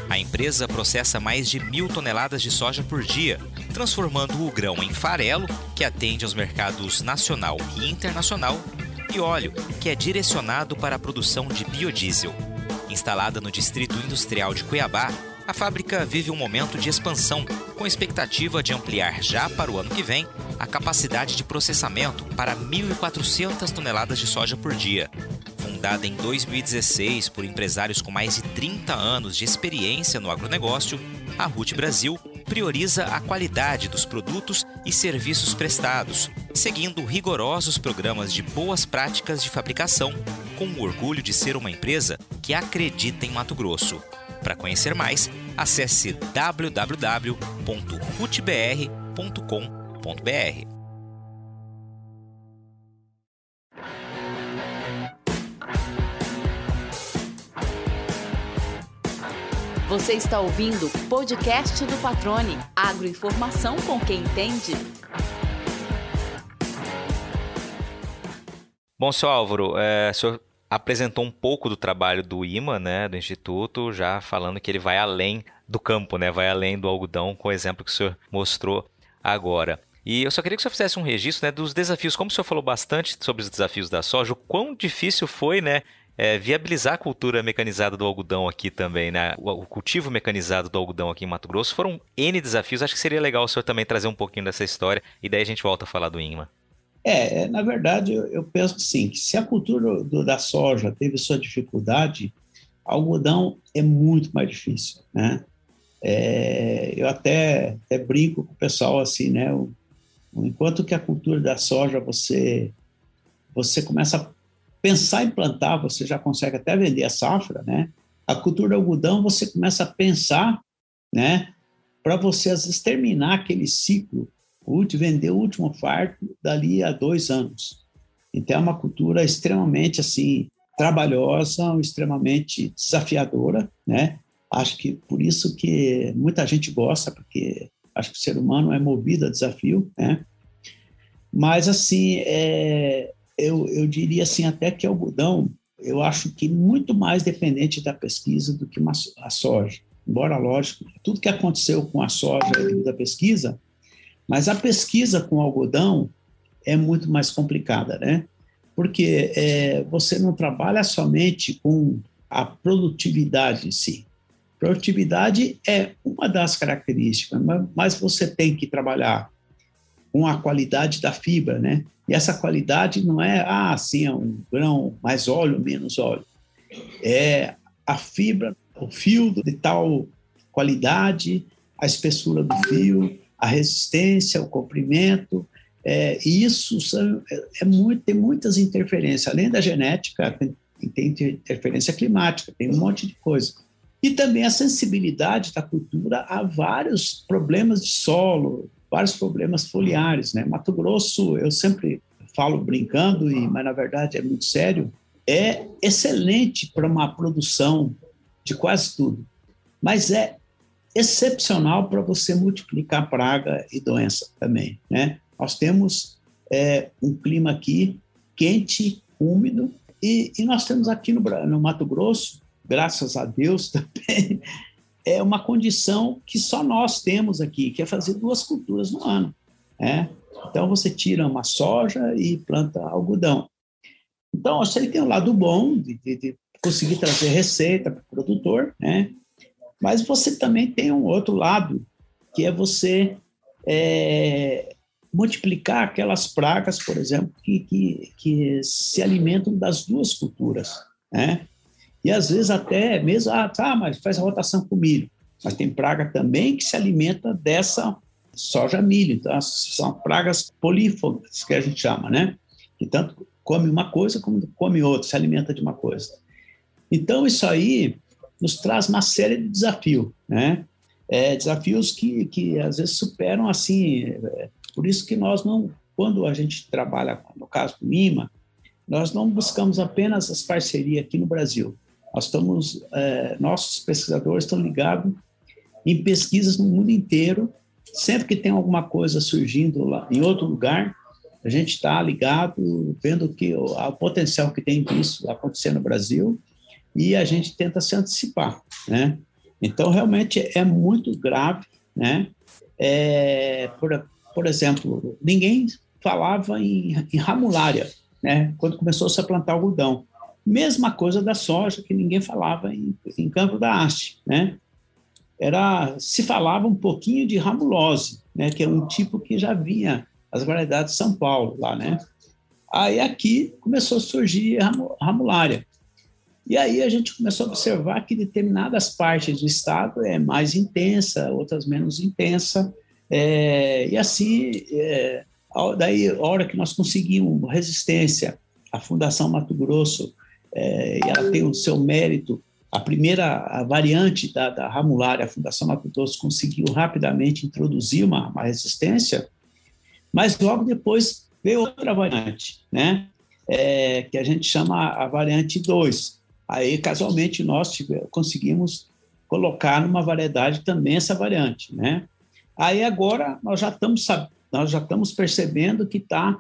A empresa processa mais de mil toneladas de soja por dia, transformando o grão em farelo, que atende aos mercados nacional e internacional, e óleo, que é direcionado para a produção de biodiesel. Instalada no Distrito Industrial de Cuiabá, a fábrica vive um momento de expansão, com expectativa de ampliar já para o ano que vem a capacidade de processamento para 1.400 toneladas de soja por dia. Fundada em 2016 por empresários com mais de 30 anos de experiência no agronegócio, a RUT Brasil prioriza a qualidade dos produtos e serviços prestados, seguindo rigorosos programas de boas práticas de fabricação, com o orgulho de ser uma empresa que acredita em Mato Grosso. Para conhecer mais, acesse www.rutbr.com.br. Você está ouvindo o podcast do Patrone. Agroinformação com quem entende. Bom, seu Álvaro, é, o senhor apresentou um pouco do trabalho do IMA, né, do Instituto, já falando que ele vai além do campo, né, vai além do algodão, com o exemplo que o senhor mostrou agora. E eu só queria que o senhor fizesse um registro né, dos desafios, como o senhor falou bastante sobre os desafios da soja, o quão difícil foi né, é, viabilizar a cultura mecanizada do algodão aqui também, né? O, o, cultivo mecanizado do algodão aqui em Mato Grosso foram N desafios. Acho que seria legal o senhor também trazer um pouquinho dessa história e daí a gente volta a falar do INMA. É, é na verdade, eu, eu penso assim, que se a cultura do, da soja teve sua dificuldade, algodão é muito mais difícil, né? É, eu até, até, brinco com o pessoal assim, né? O, enquanto que a cultura da soja você você começa a pensar em plantar, você já consegue até vender a safra, né? A cultura do algodão você começa a pensar, né? Para você às vezes terminar aquele ciclo, vender o último farto dali a dois anos. Então é uma cultura extremamente assim trabalhosa, extremamente desafiadora, né? Acho que por isso que muita gente gosta, porque acho que o ser humano é movido a desafio, né? Mas, assim, é, eu, eu diria assim, até que algodão, eu acho que muito mais dependente da pesquisa do que uma, a soja. Embora, lógico, tudo que aconteceu com a soja é da pesquisa, mas a pesquisa com algodão é muito mais complicada, né? Porque é, você não trabalha somente com a produtividade em si, Produtividade é uma das características, mas você tem que trabalhar com a qualidade da fibra, né? E essa qualidade não é, ah, sim, é um grão mais óleo, menos óleo. É a fibra, o fio de tal qualidade, a espessura do fio, a resistência, o comprimento. É, isso são, é, é muito, tem muitas interferências. Além da genética, tem, tem interferência climática, tem um monte de coisa e também a sensibilidade da cultura a vários problemas de solo, vários problemas foliares. Né? Mato Grosso, eu sempre falo brincando, e, mas na verdade é muito sério, é excelente para uma produção de quase tudo, mas é excepcional para você multiplicar praga e doença também. Né? Nós temos é, um clima aqui quente, úmido, e, e nós temos aqui no, no Mato Grosso graças a Deus também, é uma condição que só nós temos aqui, que é fazer duas culturas no ano. Né? Então, você tira uma soja e planta algodão. Então, isso aí tem um lado bom de, de, de conseguir trazer receita para o produtor, né? Mas você também tem um outro lado, que é você é, multiplicar aquelas pragas, por exemplo, que, que, que se alimentam das duas culturas. Né? E às vezes até mesmo, ah, tá, mas faz a rotação com milho. Mas tem praga também que se alimenta dessa soja milho. Então, são pragas polífagas, que a gente chama, né? Que tanto come uma coisa como come outra, se alimenta de uma coisa. Então, isso aí nos traz uma série de desafios, né? É, desafios que, que às vezes superam assim. É, por isso que nós não, quando a gente trabalha, no caso do IMA, nós não buscamos apenas as parcerias aqui no Brasil. Nós estamos, é, nossos pesquisadores estão ligados em pesquisas no mundo inteiro. Sempre que tem alguma coisa surgindo lá em outro lugar, a gente está ligado, vendo que o, o potencial que tem disso acontecer no Brasil e a gente tenta se antecipar, né? Então, realmente é muito grave, né? É, por, por exemplo, ninguém falava em, em ramulária, né? Quando começou -se a plantar algodão. Mesma coisa da soja, que ninguém falava em, em campo da haste, né? Era, se falava um pouquinho de ramulose, né? Que é um tipo que já vinha as variedades de São Paulo lá, né? Aí aqui começou a surgir a ramulária. E aí a gente começou a observar que determinadas partes do estado é mais intensa, outras menos intensa, é, e assim, é, daí a hora que nós conseguimos resistência, a Fundação Mato Grosso é, ela tem o seu mérito. A primeira a variante da, da Ramulária, a Fundação Mato Grosso conseguiu rapidamente introduzir uma, uma resistência, mas logo depois veio outra variante, né? É, que a gente chama a variante 2. Aí, casualmente, nós conseguimos colocar numa variedade também essa variante, né? Aí agora nós já estamos nós já estamos percebendo que tá,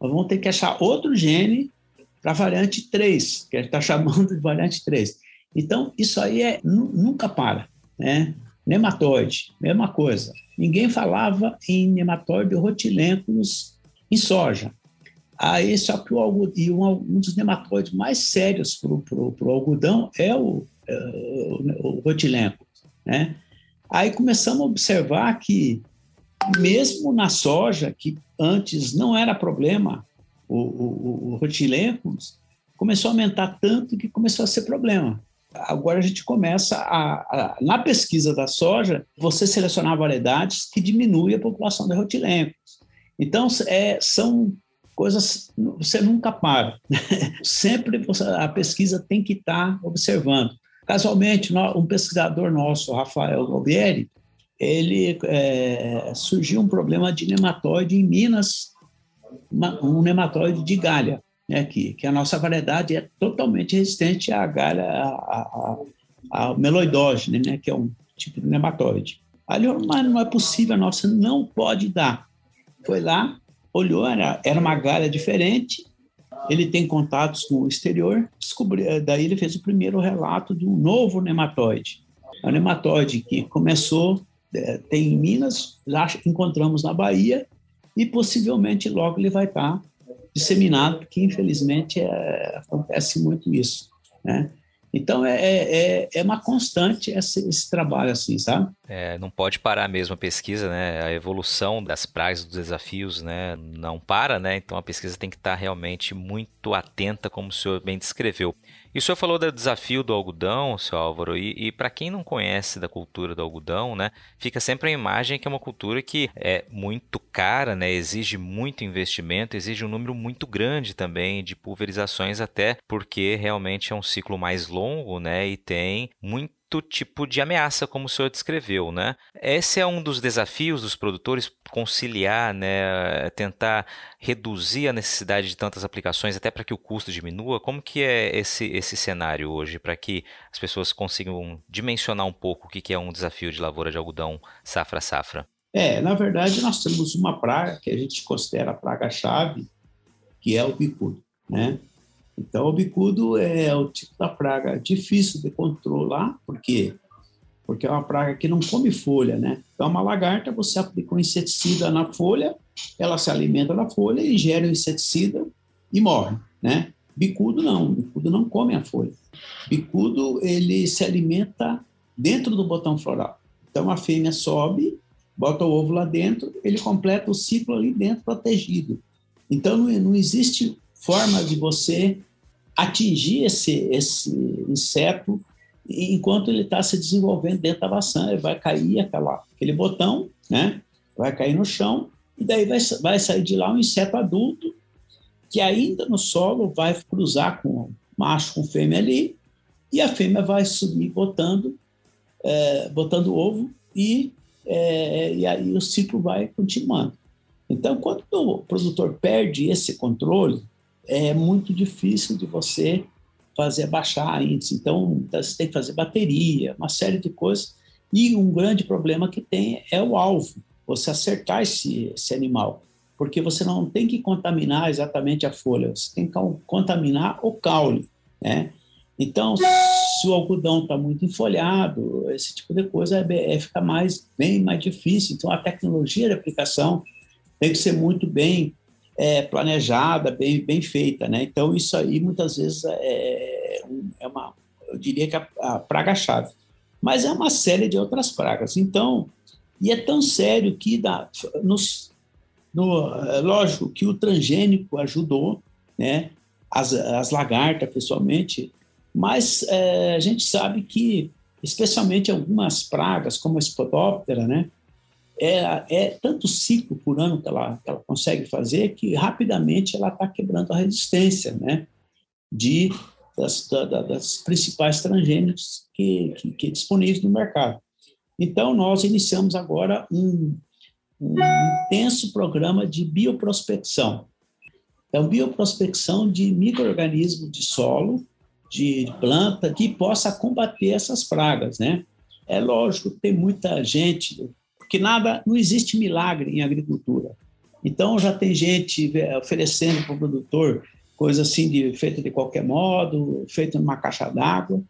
nós vamos ter que achar outro gene para a variante 3, que a gente está chamando de variante 3. Então, isso aí é, nunca para. Né? Nematóide, mesma coisa. Ninguém falava em nematóide rotilentos em soja. Aí, só que o algodão, um, um dos nematóides mais sérios para o algodão é o, é, o, o rotilenco. Né? Aí começamos a observar que, mesmo na soja, que antes não era problema, o, o, o rotilenco começou a aumentar tanto que começou a ser problema. Agora a gente começa a, a, na pesquisa da soja, você selecionar variedades que diminuem a população de rotilencos. Então, é, são coisas, você nunca para. Sempre você, a pesquisa tem que estar observando. Casualmente, um pesquisador nosso, Rafael Galvieri, ele é, surgiu um problema de nematóide em Minas, uma, um nematóide de galha né, que, que a nossa variedade é totalmente resistente à galha, a, meloidógene, né, que é um tipo de nematóide. Ali, mas não é possível, a nossa não pode dar. Foi lá, olhou, era, era uma galha diferente, ele tem contatos com o exterior, descobriu, daí ele fez o primeiro relato de um novo nematóide. É um nematóide que começou, é, tem em Minas, lá encontramos na Bahia, e possivelmente logo ele vai estar disseminado, porque infelizmente é, acontece muito isso, né? Então é, é, é uma constante esse, esse trabalho assim, sabe? É, não pode parar mesmo a pesquisa, né? A evolução das pragas, dos desafios, né? Não para, né? Então a pesquisa tem que estar realmente muito atenta, como o senhor bem descreveu. E o senhor falou do desafio do algodão, seu Álvaro, e, e para quem não conhece da cultura do algodão, né, fica sempre a imagem que é uma cultura que é muito cara, né, exige muito investimento, exige um número muito grande também de pulverizações, até porque realmente é um ciclo mais longo, né, e tem muito tipo de ameaça, como o senhor descreveu, né? Esse é um dos desafios dos produtores conciliar, né, tentar reduzir a necessidade de tantas aplicações, até para que o custo diminua. Como que é esse esse cenário hoje para que as pessoas consigam dimensionar um pouco o que é um desafio de lavoura de algodão safra a safra? É, na verdade nós temos uma praga que a gente considera a praga chave, que é o bicudo, né? Então, o bicudo é o tipo da praga difícil de controlar, por quê? Porque é uma praga que não come folha, né? Então, uma lagarta, você aplica um inseticida na folha, ela se alimenta da folha, ingere o inseticida e morre, né? Bicudo não, bicudo não come a folha. Bicudo, ele se alimenta dentro do botão floral. Então, a fêmea sobe, bota o ovo lá dentro, ele completa o ciclo ali dentro, protegido. Então, não, não existe forma de você atingir esse, esse inseto enquanto ele está se desenvolvendo dentro da maçã. Ele vai cair aquela, aquele botão, né? vai cair no chão, e daí vai, vai sair de lá um inseto adulto que ainda no solo vai cruzar com macho com fêmea ali, e a fêmea vai subir botando, é, botando ovo, e, é, e aí o ciclo vai continuando. Então, quando o produtor perde esse controle, é muito difícil de você fazer baixar índice. Então, você tem que fazer bateria, uma série de coisas. E um grande problema que tem é o alvo, você acertar esse, esse animal. Porque você não tem que contaminar exatamente a folha, você tem que contaminar o caule, né? Então, se o algodão está muito enfolhado, esse tipo de coisa é, é, fica mais, bem mais difícil. Então, a tecnologia de aplicação tem que ser muito bem é, planejada, bem, bem feita, né? Então, isso aí muitas vezes é, é uma, eu diria que a, a praga-chave. Mas é uma série de outras pragas. Então, e é tão sério que, dá, nos, no, é lógico que o transgênico ajudou, né? As, as lagartas, pessoalmente, mas é, a gente sabe que, especialmente algumas pragas, como a Spodoptera, né? É, é tanto ciclo por ano que ela, que ela consegue fazer que rapidamente ela está quebrando a resistência né, de, das, da, das principais transgênicos que, que, que disponíveis no mercado. Então, nós iniciamos agora um, um intenso programa de bioprospecção. Então, bioprospecção de micro-organismos de solo, de planta, que possa combater essas pragas, né? É lógico, tem muita gente, porque nada, não existe milagre em agricultura. Então já tem gente é, oferecendo para o produtor coisa assim de feita de qualquer modo, feita numa caixa d'água.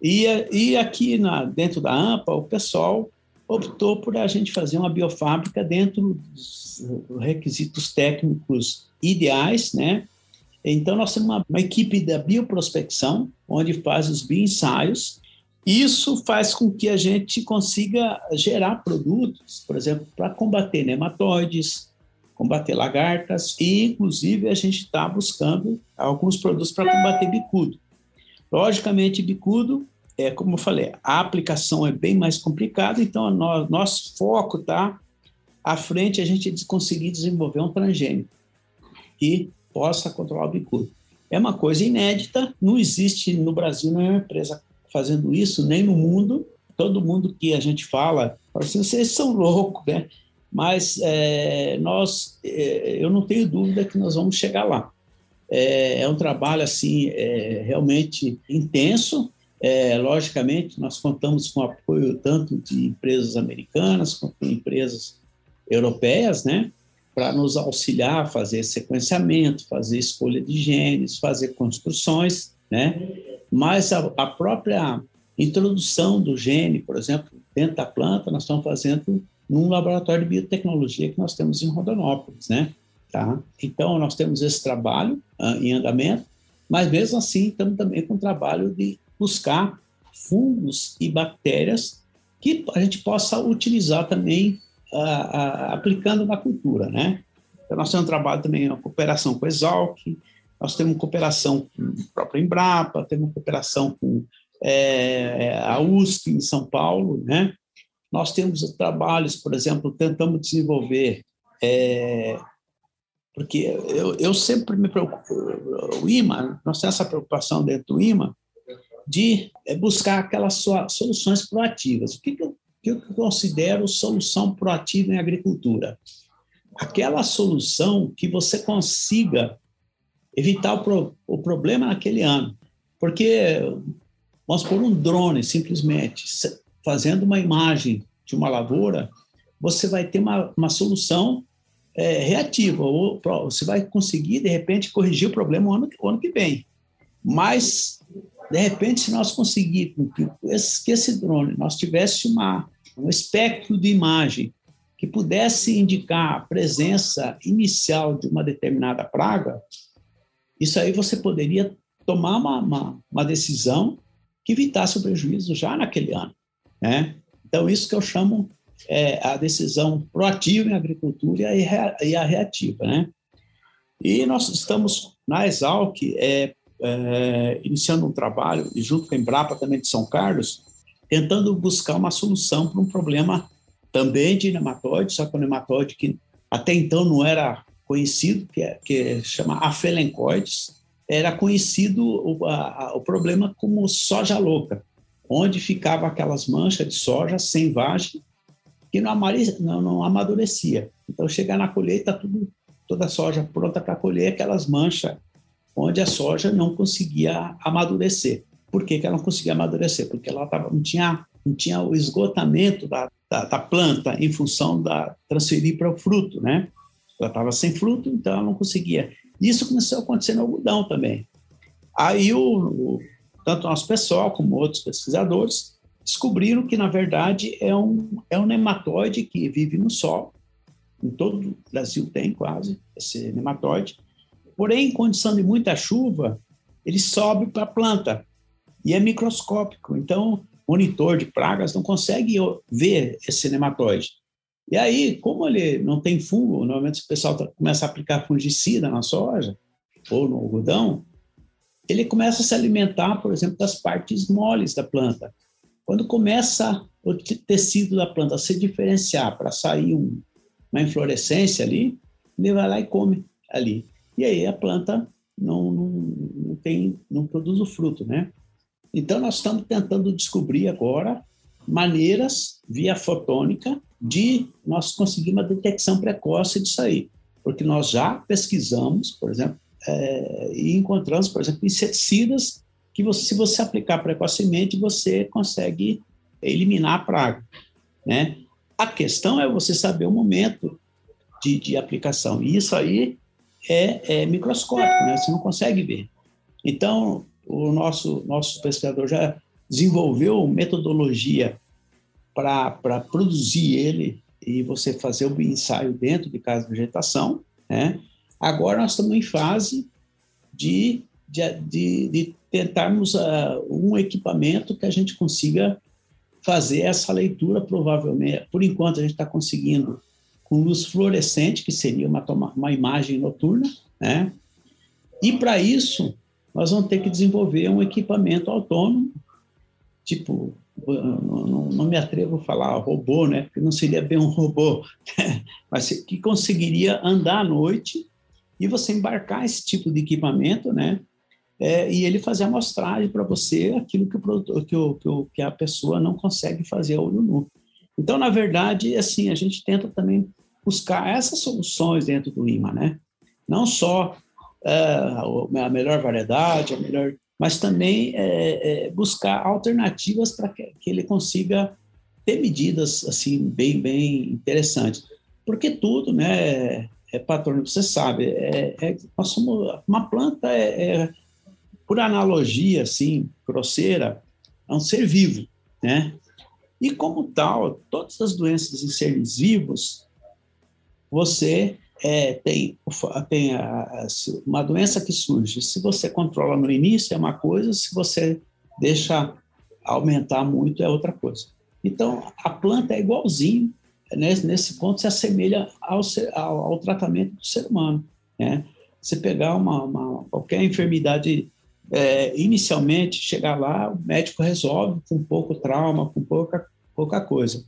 E, e aqui na, dentro da AMPA, o pessoal optou por a gente fazer uma biofábrica dentro dos requisitos técnicos ideais, né? Então, nós temos uma, uma equipe da bioprospecção, onde faz os bioensaios, isso faz com que a gente consiga gerar produtos, por exemplo, para combater nematóides, combater lagartas e, inclusive, a gente está buscando alguns produtos para combater bicudo. Logicamente, bicudo, é como eu falei, a aplicação é bem mais complicada, então no, nosso foco está à frente a gente conseguir desenvolver um transgênico que possa controlar o bicudo. É uma coisa inédita, não existe no Brasil nenhuma empresa fazendo isso, nem no mundo. Todo mundo que a gente fala, fala assim, vocês são loucos, né? Mas é, nós, é, eu não tenho dúvida que nós vamos chegar lá. É, é um trabalho assim é, realmente intenso. É, logicamente, nós contamos com apoio tanto de empresas americanas quanto de empresas europeias, né? para nos auxiliar a fazer sequenciamento, fazer escolha de genes, fazer construções, né? Mas a, a própria introdução do gene, por exemplo, dentro da planta, nós estamos fazendo num laboratório de biotecnologia que nós temos em Rondonópolis, né? Tá? Então, nós temos esse trabalho uh, em andamento, mas mesmo assim, estamos também com o trabalho de buscar fungos e bactérias que a gente possa utilizar também aplicando na cultura, né? Então, nós temos um trabalho também, uma cooperação com a Exalc, nós temos cooperação com a própria Embrapa, temos cooperação com é, a USP em São Paulo, né? Nós temos trabalhos, por exemplo, tentamos desenvolver, é, porque eu, eu sempre me preocupo, o IMA, nós temos essa preocupação dentro do IMA de é, buscar aquelas soluções proativas. O que, que eu que eu considero solução proativa em agricultura. Aquela solução que você consiga evitar o, pro, o problema naquele ano. Porque, vamos por um drone, simplesmente, fazendo uma imagem de uma lavoura, você vai ter uma, uma solução é, reativa, ou você vai conseguir, de repente, corrigir o problema o ano, o ano que vem. Mas de repente, se nós conseguirmos que esse, que esse drone nós tivesse uma, um espectro de imagem que pudesse indicar a presença inicial de uma determinada praga, isso aí você poderia tomar uma, uma, uma decisão que evitasse o prejuízo já naquele ano. Né? Então, isso que eu chamo é, a decisão proativa em agricultura e a, e a reativa. Né? E nós estamos na Exalc é, é, iniciando um trabalho, e junto com a Embrapa também de São Carlos, tentando buscar uma solução para um problema também de nematóide, só que um nematóide que até então não era conhecido, que, é, que chama afelencoides, era conhecido o, a, o problema como soja louca, onde ficava aquelas manchas de soja sem vagem que não, não, não amadurecia. Então, chegar na colheita, tudo, toda a soja pronta para colher, aquelas manchas onde a soja não conseguia amadurecer. Por que, que ela não conseguia amadurecer? Porque ela tava, não, tinha, não tinha o esgotamento da, da, da planta em função da transferir para o fruto, né? Ela estava sem fruto, então ela não conseguia. Isso começou a acontecer no algodão também. Aí, o, o, tanto nosso pessoal como outros pesquisadores descobriram que, na verdade, é um, é um nematóide que vive no solo. Em todo o Brasil tem quase esse nematóide. Porém, em condição de muita chuva, ele sobe para a planta e é microscópico. Então, monitor de pragas não consegue ver esse nematóide. E aí, como ele não tem fungo, normalmente o pessoal tá, começa a aplicar fungicida na soja ou no algodão, ele começa a se alimentar, por exemplo, das partes moles da planta. Quando começa o tecido da planta a se diferenciar para sair um, uma inflorescência ali, ele vai lá e come ali e aí a planta não, não, não, tem, não produz o fruto, né? Então, nós estamos tentando descobrir agora maneiras, via fotônica, de nós conseguir uma detecção precoce disso aí. Porque nós já pesquisamos, por exemplo, é, e encontramos, por exemplo, inseticidas que você, se você aplicar precocemente, você consegue eliminar a praga, né? A questão é você saber o momento de, de aplicação. E isso aí é, é microscópico, né? você não consegue ver. Então, o nosso, nosso pesquisador já desenvolveu metodologia para produzir ele e você fazer o ensaio dentro de casa de vegetação. Né? Agora nós estamos em fase de, de, de, de tentarmos uh, um equipamento que a gente consiga fazer essa leitura, provavelmente. Por enquanto, a gente está conseguindo com luz fluorescente, que seria uma, uma imagem noturna, né? E para isso, nós vamos ter que desenvolver um equipamento autônomo, tipo, não, não, me atrevo a falar robô, né? Porque não seria bem um robô, mas que conseguiria andar à noite e você embarcar esse tipo de equipamento, né? É, e ele fazer a amostragem para você aquilo que, o produtor, que, o, que, o, que a pessoa não consegue fazer a olho nu. Então, na verdade, assim, a gente tenta também buscar essas soluções dentro do IMA, né? Não só é, a melhor variedade, a melhor, mas também é, é, buscar alternativas para que, que, ele consiga ter medidas assim bem bem interessantes, porque tudo, né, é patrônio, você sabe, é, é, nós somos, uma planta é, é, por analogia assim grosseira, é um ser vivo, né? E como tal, todas as doenças em seres vivos, você é, tem, tem a, uma doença que surge. Se você controla no início, é uma coisa, se você deixa aumentar muito, é outra coisa. Então, a planta é igualzinho, nesse, nesse ponto, se assemelha ao, ao, ao tratamento do ser humano. Né? Você pegar uma, uma qualquer enfermidade, é, inicialmente, chegar lá, o médico resolve com pouco trauma, com pouca, pouca coisa.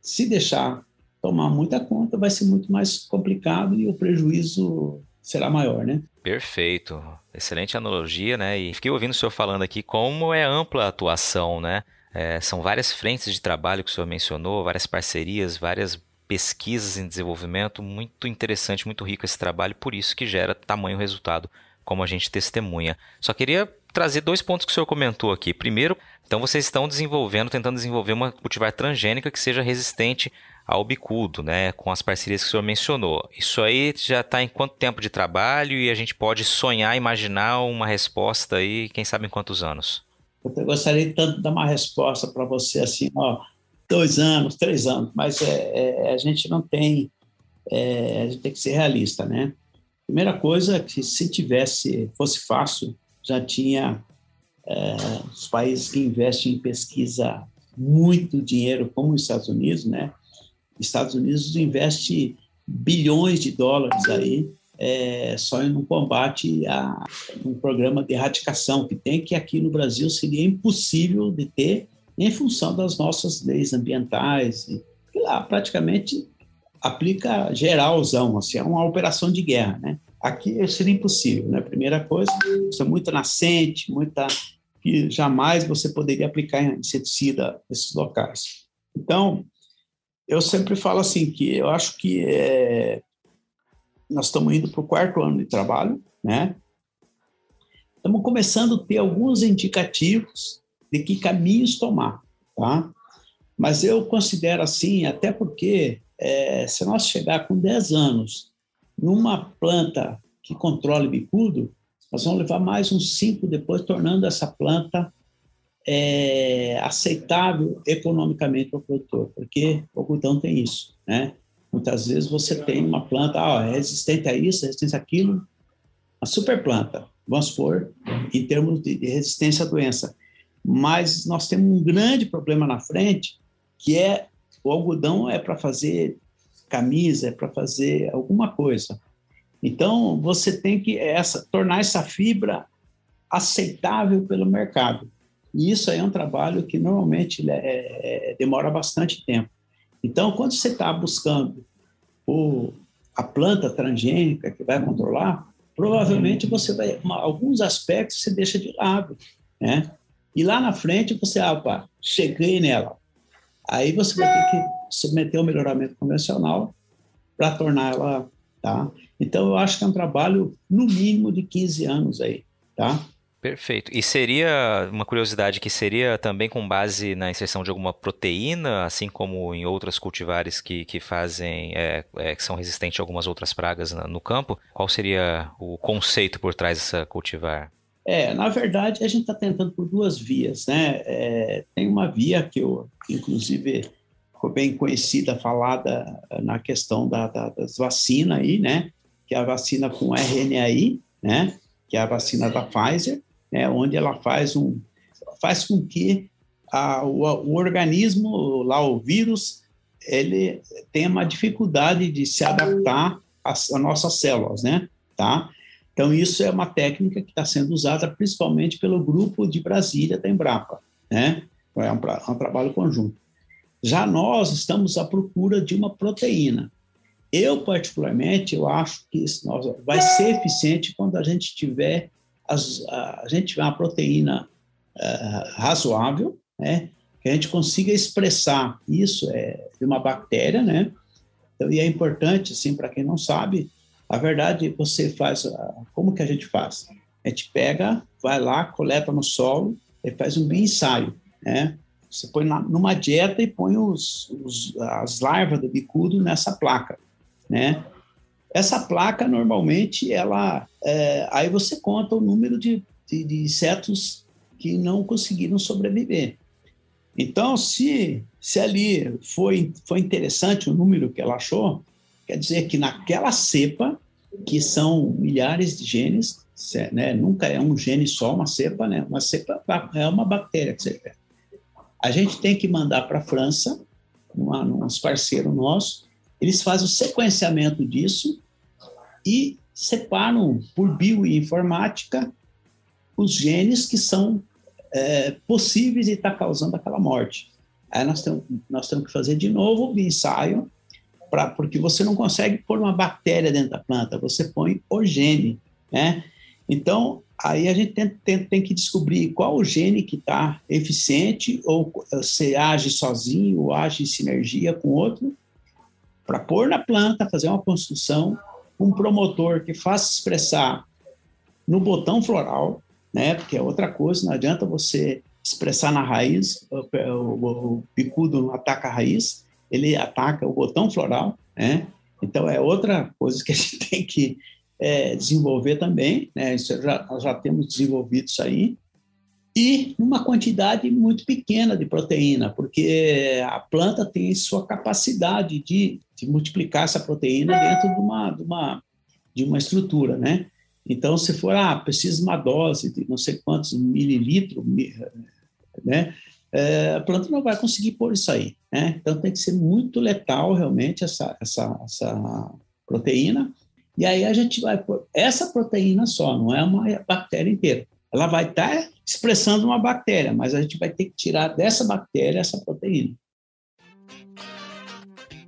Se deixar tomar muita conta, vai ser muito mais complicado e o prejuízo será maior, né? Perfeito. Excelente analogia, né? E fiquei ouvindo o senhor falando aqui como é ampla a atuação, né? É, são várias frentes de trabalho que o senhor mencionou, várias parcerias, várias pesquisas em desenvolvimento. Muito interessante, muito rico esse trabalho, por isso que gera tamanho resultado, como a gente testemunha. Só queria trazer dois pontos que o senhor comentou aqui. Primeiro, então vocês estão desenvolvendo, tentando desenvolver uma cultivar transgênica que seja resistente ao bicudo, né, com as parcerias que o senhor mencionou. Isso aí já está em quanto tempo de trabalho e a gente pode sonhar, imaginar uma resposta aí, quem sabe em quantos anos? Eu gostaria tanto de dar uma resposta para você assim, ó, dois anos, três anos, mas é, é, a gente não tem, é, a gente tem que ser realista, né? Primeira coisa é que se tivesse, fosse fácil, já tinha é, os países que investem em pesquisa muito dinheiro, como os Estados Unidos, né? Estados Unidos investe bilhões de dólares aí é, só no combate a um programa de erradicação que tem, que aqui no Brasil seria impossível de ter em função das nossas leis ambientais, que lá praticamente aplica geralzão, assim, é uma operação de guerra, né? Aqui seria impossível, né? Primeira coisa, isso é muito nascente, muita que jamais você poderia aplicar inseticida nesses locais. Então, eu sempre falo assim que eu acho que é, nós estamos indo para o quarto ano de trabalho, né? Estamos começando a ter alguns indicativos de que caminhos tomar, tá? Mas eu considero assim, até porque é, se nós chegar com 10 anos numa planta que controle bicudo, nós vamos levar mais uns 5 depois, tornando essa planta é, aceitável economicamente para o produtor, porque o algodão tem isso, né? Muitas vezes você tem uma planta ó, é resistente a isso, resistente àquilo, uma super planta, vamos supor, em termos de resistência à doença. Mas nós temos um grande problema na frente, que é o algodão é para fazer camisa, é para fazer alguma coisa. Então, você tem que essa, tornar essa fibra aceitável pelo mercado. E isso aí é um trabalho que normalmente é, é, demora bastante tempo. Então, quando você está buscando o, a planta transgênica que vai controlar, provavelmente você vai, uma, alguns aspectos você deixa de lado, né? E lá na frente você, ah, opa, cheguei nela. Aí você vai ter que submeter o melhoramento convencional para tornar ela, tá? Então, eu acho que é um trabalho, no mínimo, de 15 anos aí, tá? Perfeito. E seria uma curiosidade que seria também com base na inserção de alguma proteína, assim como em outras cultivares que, que fazem, é, é, que são resistentes a algumas outras pragas no campo. Qual seria o conceito por trás dessa cultivar? É, na verdade, a gente está tentando por duas vias, né? É, tem uma via que eu, inclusive, ficou bem conhecida, falada na questão da, da, das vacinas aí, né? Que é a vacina com RNAi, né? Que é a vacina da Pfizer né, onde ela faz um faz com que a, o, o, organismo, lá o vírus, ele tem uma dificuldade de se adaptar às, às nossas células, né? Tá? Então, isso é uma técnica que está sendo usada principalmente pelo grupo de Brasília da Embrapa, né? É um, é um trabalho conjunto. Já nós estamos à procura de uma proteína. Eu, particularmente, eu acho que isso vai ser eficiente quando a gente tiver, as, a, a, gente tiver uma proteína uh, razoável, né? que a gente consiga expressar isso é, de uma bactéria, né? Então, e é importante, assim, para quem não sabe, a verdade você faz, como que a gente faz? A gente pega, vai lá, coleta no solo e faz um ensaio, né? Você põe na, numa dieta e põe os, os, as larvas do bicudo nessa placa, né? Essa placa, normalmente, ela... É, aí você conta o número de, de, de insetos que não conseguiram sobreviver. Então, se, se ali foi, foi interessante o número que ela achou, quer dizer que naquela cepa, que são milhares de genes, né, nunca é um gene só, uma cepa, né, uma cepa é uma bactéria que você. A gente tem que mandar para a França, uma, uns parceiros nossos, eles fazem o sequenciamento disso e separam por bioinformática os genes que são é, possíveis de estar tá causando aquela morte. Aí nós temos, nós temos que fazer de novo o ensaio, pra, porque você não consegue pôr uma bactéria dentro da planta, você põe o gene, né? Então, aí a gente tem, tem, tem que descobrir qual o gene que está eficiente, ou se age sozinho, ou age em sinergia com outro, para pôr na planta, fazer uma construção, um promotor que faça expressar no botão floral, né? Porque é outra coisa, não adianta você expressar na raiz, o, o, o picudo não ataca a raiz, ele ataca o botão floral, né? Então é outra coisa que a gente tem que é, desenvolver também, né? Isso já, nós já temos desenvolvido isso aí. E numa quantidade muito pequena de proteína, porque a planta tem sua capacidade de, de multiplicar essa proteína dentro de uma, de uma, de uma estrutura, né? Então, se for, ah, precisa uma dose de não sei quantos mililitros, né? É, a planta não vai conseguir pôr isso aí, né? Então, tem que ser muito letal, realmente, essa, essa, essa proteína. E aí a gente vai pôr essa proteína só, não é uma bactéria inteira. Ela vai estar tá expressando uma bactéria, mas a gente vai ter que tirar dessa bactéria essa proteína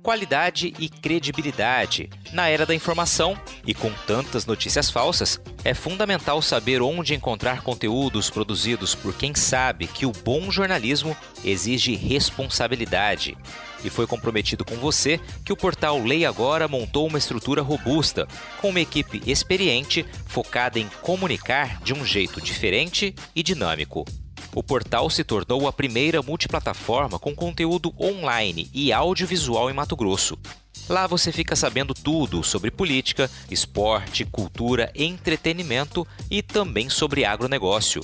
qualidade e credibilidade. Na era da informação e com tantas notícias falsas, é fundamental saber onde encontrar conteúdos produzidos por quem sabe que o bom jornalismo exige responsabilidade. E foi comprometido com você que o portal Lei Agora montou uma estrutura robusta, com uma equipe experiente focada em comunicar de um jeito diferente e dinâmico o portal se tornou a primeira multiplataforma com conteúdo online e audiovisual em Mato Grosso. Lá você fica sabendo tudo sobre política, esporte, cultura, entretenimento e também sobre agronegócio.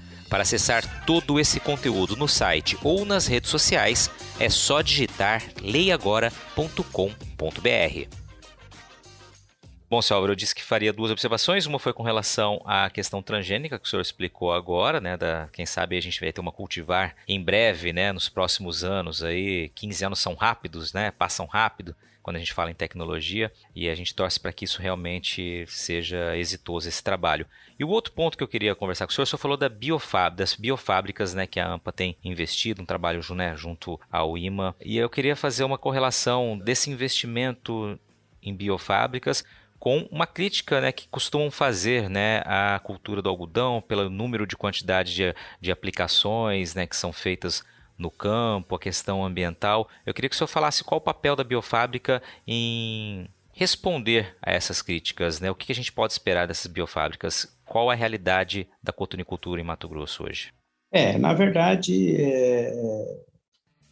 Para acessar todo esse conteúdo no site ou nas redes sociais, é só digitar leiagora.com.br. Bom, senhor eu disse que faria duas observações. Uma foi com relação à questão transgênica, que o senhor explicou agora, né? Da, quem sabe a gente vai ter uma cultivar em breve, né? Nos próximos anos aí. 15 anos são rápidos, né? Passam rápido quando a gente fala em tecnologia e a gente torce para que isso realmente seja exitoso esse trabalho. E o outro ponto que eu queria conversar com o senhor, o senhor falou da biofab, das biofábricas né, que a AMPA tem investido, um trabalho né, junto ao IMA, e eu queria fazer uma correlação desse investimento em biofábricas com uma crítica né, que costumam fazer né, à cultura do algodão pelo número de quantidade de, de aplicações né, que são feitas no campo, a questão ambiental. Eu queria que o senhor falasse qual o papel da biofábrica em responder a essas críticas, né? O que a gente pode esperar dessas biofábricas? Qual a realidade da cotonicultura em Mato Grosso hoje? É, na verdade, é,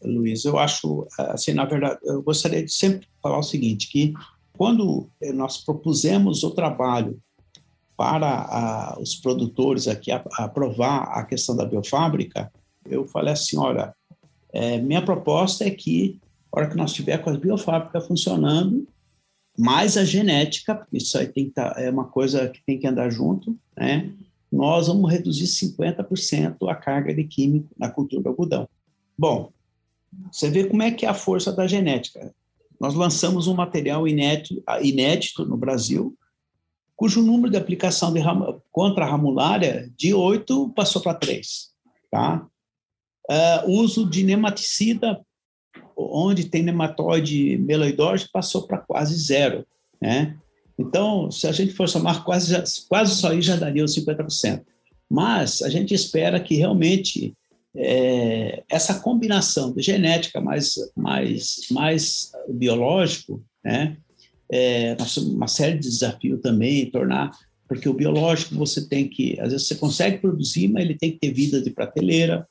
Luiz, eu acho, assim, na verdade, eu gostaria de sempre falar o seguinte, que quando nós propusemos o trabalho para a, os produtores aqui aprovar a questão da biofábrica, eu falei assim, olha, é, minha proposta é que, na hora que nós tiver com a biofábrica funcionando, mais a genética, porque isso aí tem que tá, é uma coisa que tem que andar junto, né? Nós vamos reduzir 50% a carga de químico na cultura do algodão. Bom, você vê como é que é a força da genética. Nós lançamos um material inédito, inédito no Brasil, cujo número de aplicação de contra a ramulária de 8 passou para 3. Tá? Uh, uso de nematicida, onde tem nematóide meloidóide, passou para quase zero. Né? Então, se a gente for somar quase, quase só aí, já daria os 50%. Mas a gente espera que realmente é, essa combinação de genética mais, mais, mais biológico, né, é, uma série de desafios também, tornar, porque o biológico você tem que, às vezes você consegue produzir, mas ele tem que ter vida de prateleira,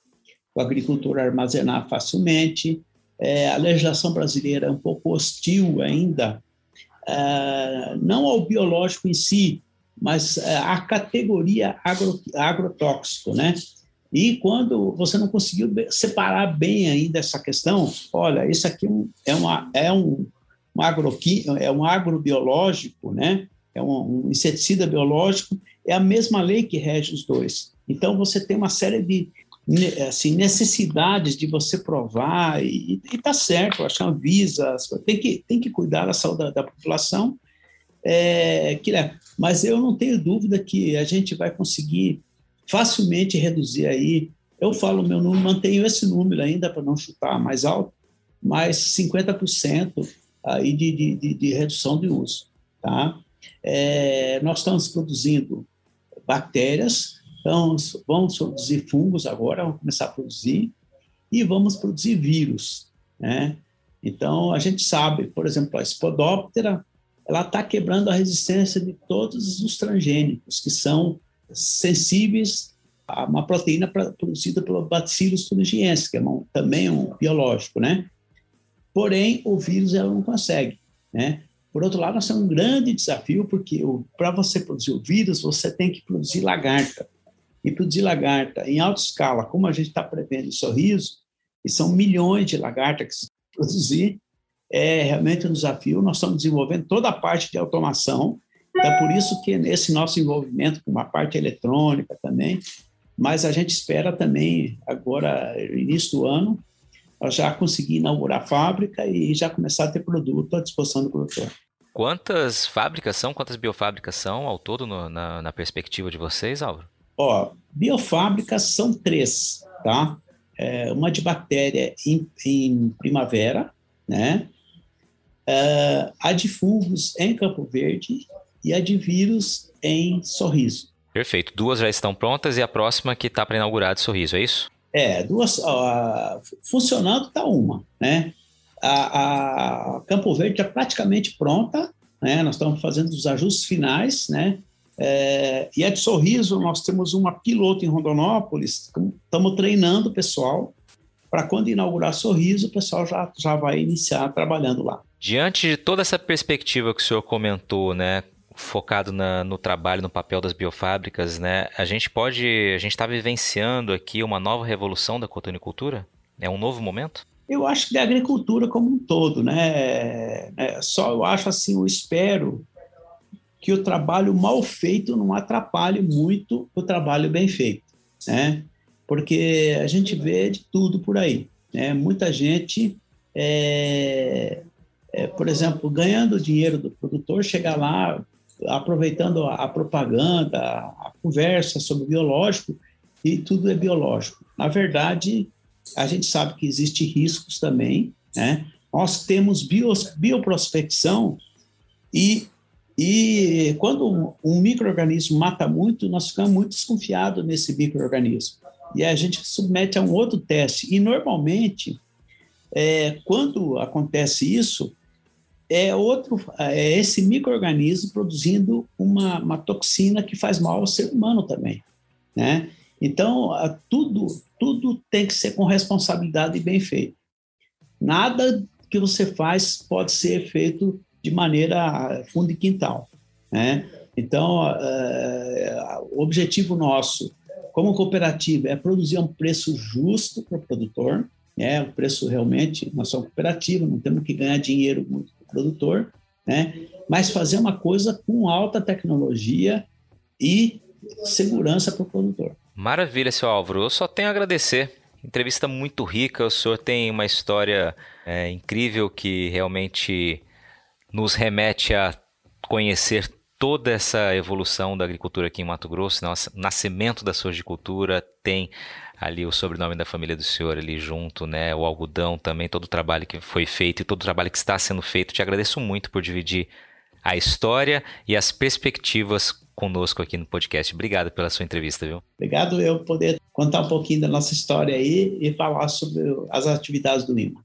o agricultor armazenar facilmente, é, a legislação brasileira é um pouco hostil ainda, é, não ao biológico em si, mas é, à categoria agro, agrotóxico, né? E quando você não conseguiu separar bem ainda essa questão, olha, isso aqui é, uma, é um, um, agroqui, é um agrobiológico, né? é um, um inseticida biológico, é a mesma lei que rege os dois. Então, você tem uma série de assim, necessidades de você provar, e está certo, acho que a Anvisa tem que, tem que cuidar da saúde da, da população, é, que, né, mas eu não tenho dúvida que a gente vai conseguir facilmente reduzir aí. Eu falo meu número, mantenho esse número ainda para não chutar mais alto, mas 50% aí de, de, de, redução de uso. Tá? É, nós estamos produzindo bactérias, então vamos produzir fungos agora, vamos começar a produzir, e vamos produzir vírus. Né? Então, a gente sabe, por exemplo, a Spodoptera, ela está quebrando a resistência de todos os transgênicos, que são sensíveis a uma proteína produzida pelo Bacillus thuringiensis, que é também um biológico, né? Porém, o vírus ela não consegue, né? Por outro lado, nós temos um grande desafio, porque para você produzir o vírus, você tem que produzir lagarta. E produzir lagarta em alta escala, como a gente está prevendo em Sorriso, e são milhões de lagartas que se produzir, é realmente um desafio. Nós estamos desenvolvendo toda a parte de automação, é por isso que nesse nosso envolvimento com uma parte eletrônica também, mas a gente espera também, agora, início do ano, já conseguir inaugurar a fábrica e já começar a ter produto à disposição do produtor. Quantas fábricas são, quantas biofábricas são ao todo no, na, na, perspectiva de vocês, Álvaro? Ó, biofábricas são três, tá? É, uma de bactéria em, em primavera, né? Uh, a de fungos em Campo Verde e a de vírus em Sorriso. Perfeito. Duas já estão prontas e a próxima que está para inaugurar de Sorriso, é isso? É, duas. Uh, funcionando está uma, né? A, a, Campo Verde está praticamente pronta, né? Nós estamos fazendo os ajustes finais, né? É, e a de Sorriso, nós temos uma piloto em Rondonópolis, estamos treinando o pessoal para quando inaugurar Sorriso, o pessoal já, já vai iniciar trabalhando lá. Diante de toda essa perspectiva que o senhor comentou, né, focado na, no trabalho, no papel das biofábricas, né? A gente pode, a gente está vivenciando aqui uma nova revolução da cotonicultura? É um novo momento? Eu acho que da agricultura como um todo, né? É, só eu acho assim, eu espero que o trabalho mal feito não atrapalhe muito o trabalho bem feito, né? Porque a gente vê de tudo por aí, né? Muita gente é, é, por exemplo, ganhando o dinheiro do produtor, chegar lá, aproveitando a, propaganda, a conversa sobre biológico, e tudo é biológico. Na verdade, a gente sabe que existe riscos também, né? Nós temos bios, bioprospecção e, e quando um microorganismo mata muito, nós ficamos muito desconfiados nesse microorganismo. E a gente submete a um outro teste. E, normalmente, é, quando acontece isso, é outro, é esse microorganismo produzindo uma, uma toxina que faz mal ao ser humano também, né? Então, tudo, tudo tem que ser com responsabilidade e bem feito. Nada que você faz pode ser feito de maneira fundo de quintal, né? Então, uh, o objetivo nosso, como cooperativa, é produzir um preço justo para o produtor, né? O preço realmente, nós somos cooperativa, não temos que ganhar dinheiro muito para o produtor, né? Mas fazer uma coisa com alta tecnologia e segurança para o produtor. Maravilha, seu Álvaro. Eu só tenho a agradecer. Entrevista muito rica. O senhor tem uma história é, incrível que realmente nos remete a conhecer toda essa evolução da agricultura aqui em Mato Grosso, nosso nascimento da sojicultura, tem ali o sobrenome da família do senhor ali junto, né? O algodão também, todo o trabalho que foi feito e todo o trabalho que está sendo feito. Te agradeço muito por dividir a história e as perspectivas conosco aqui no podcast. Obrigado pela sua entrevista, viu? Obrigado eu poder contar um pouquinho da nossa história aí e falar sobre as atividades do Lima.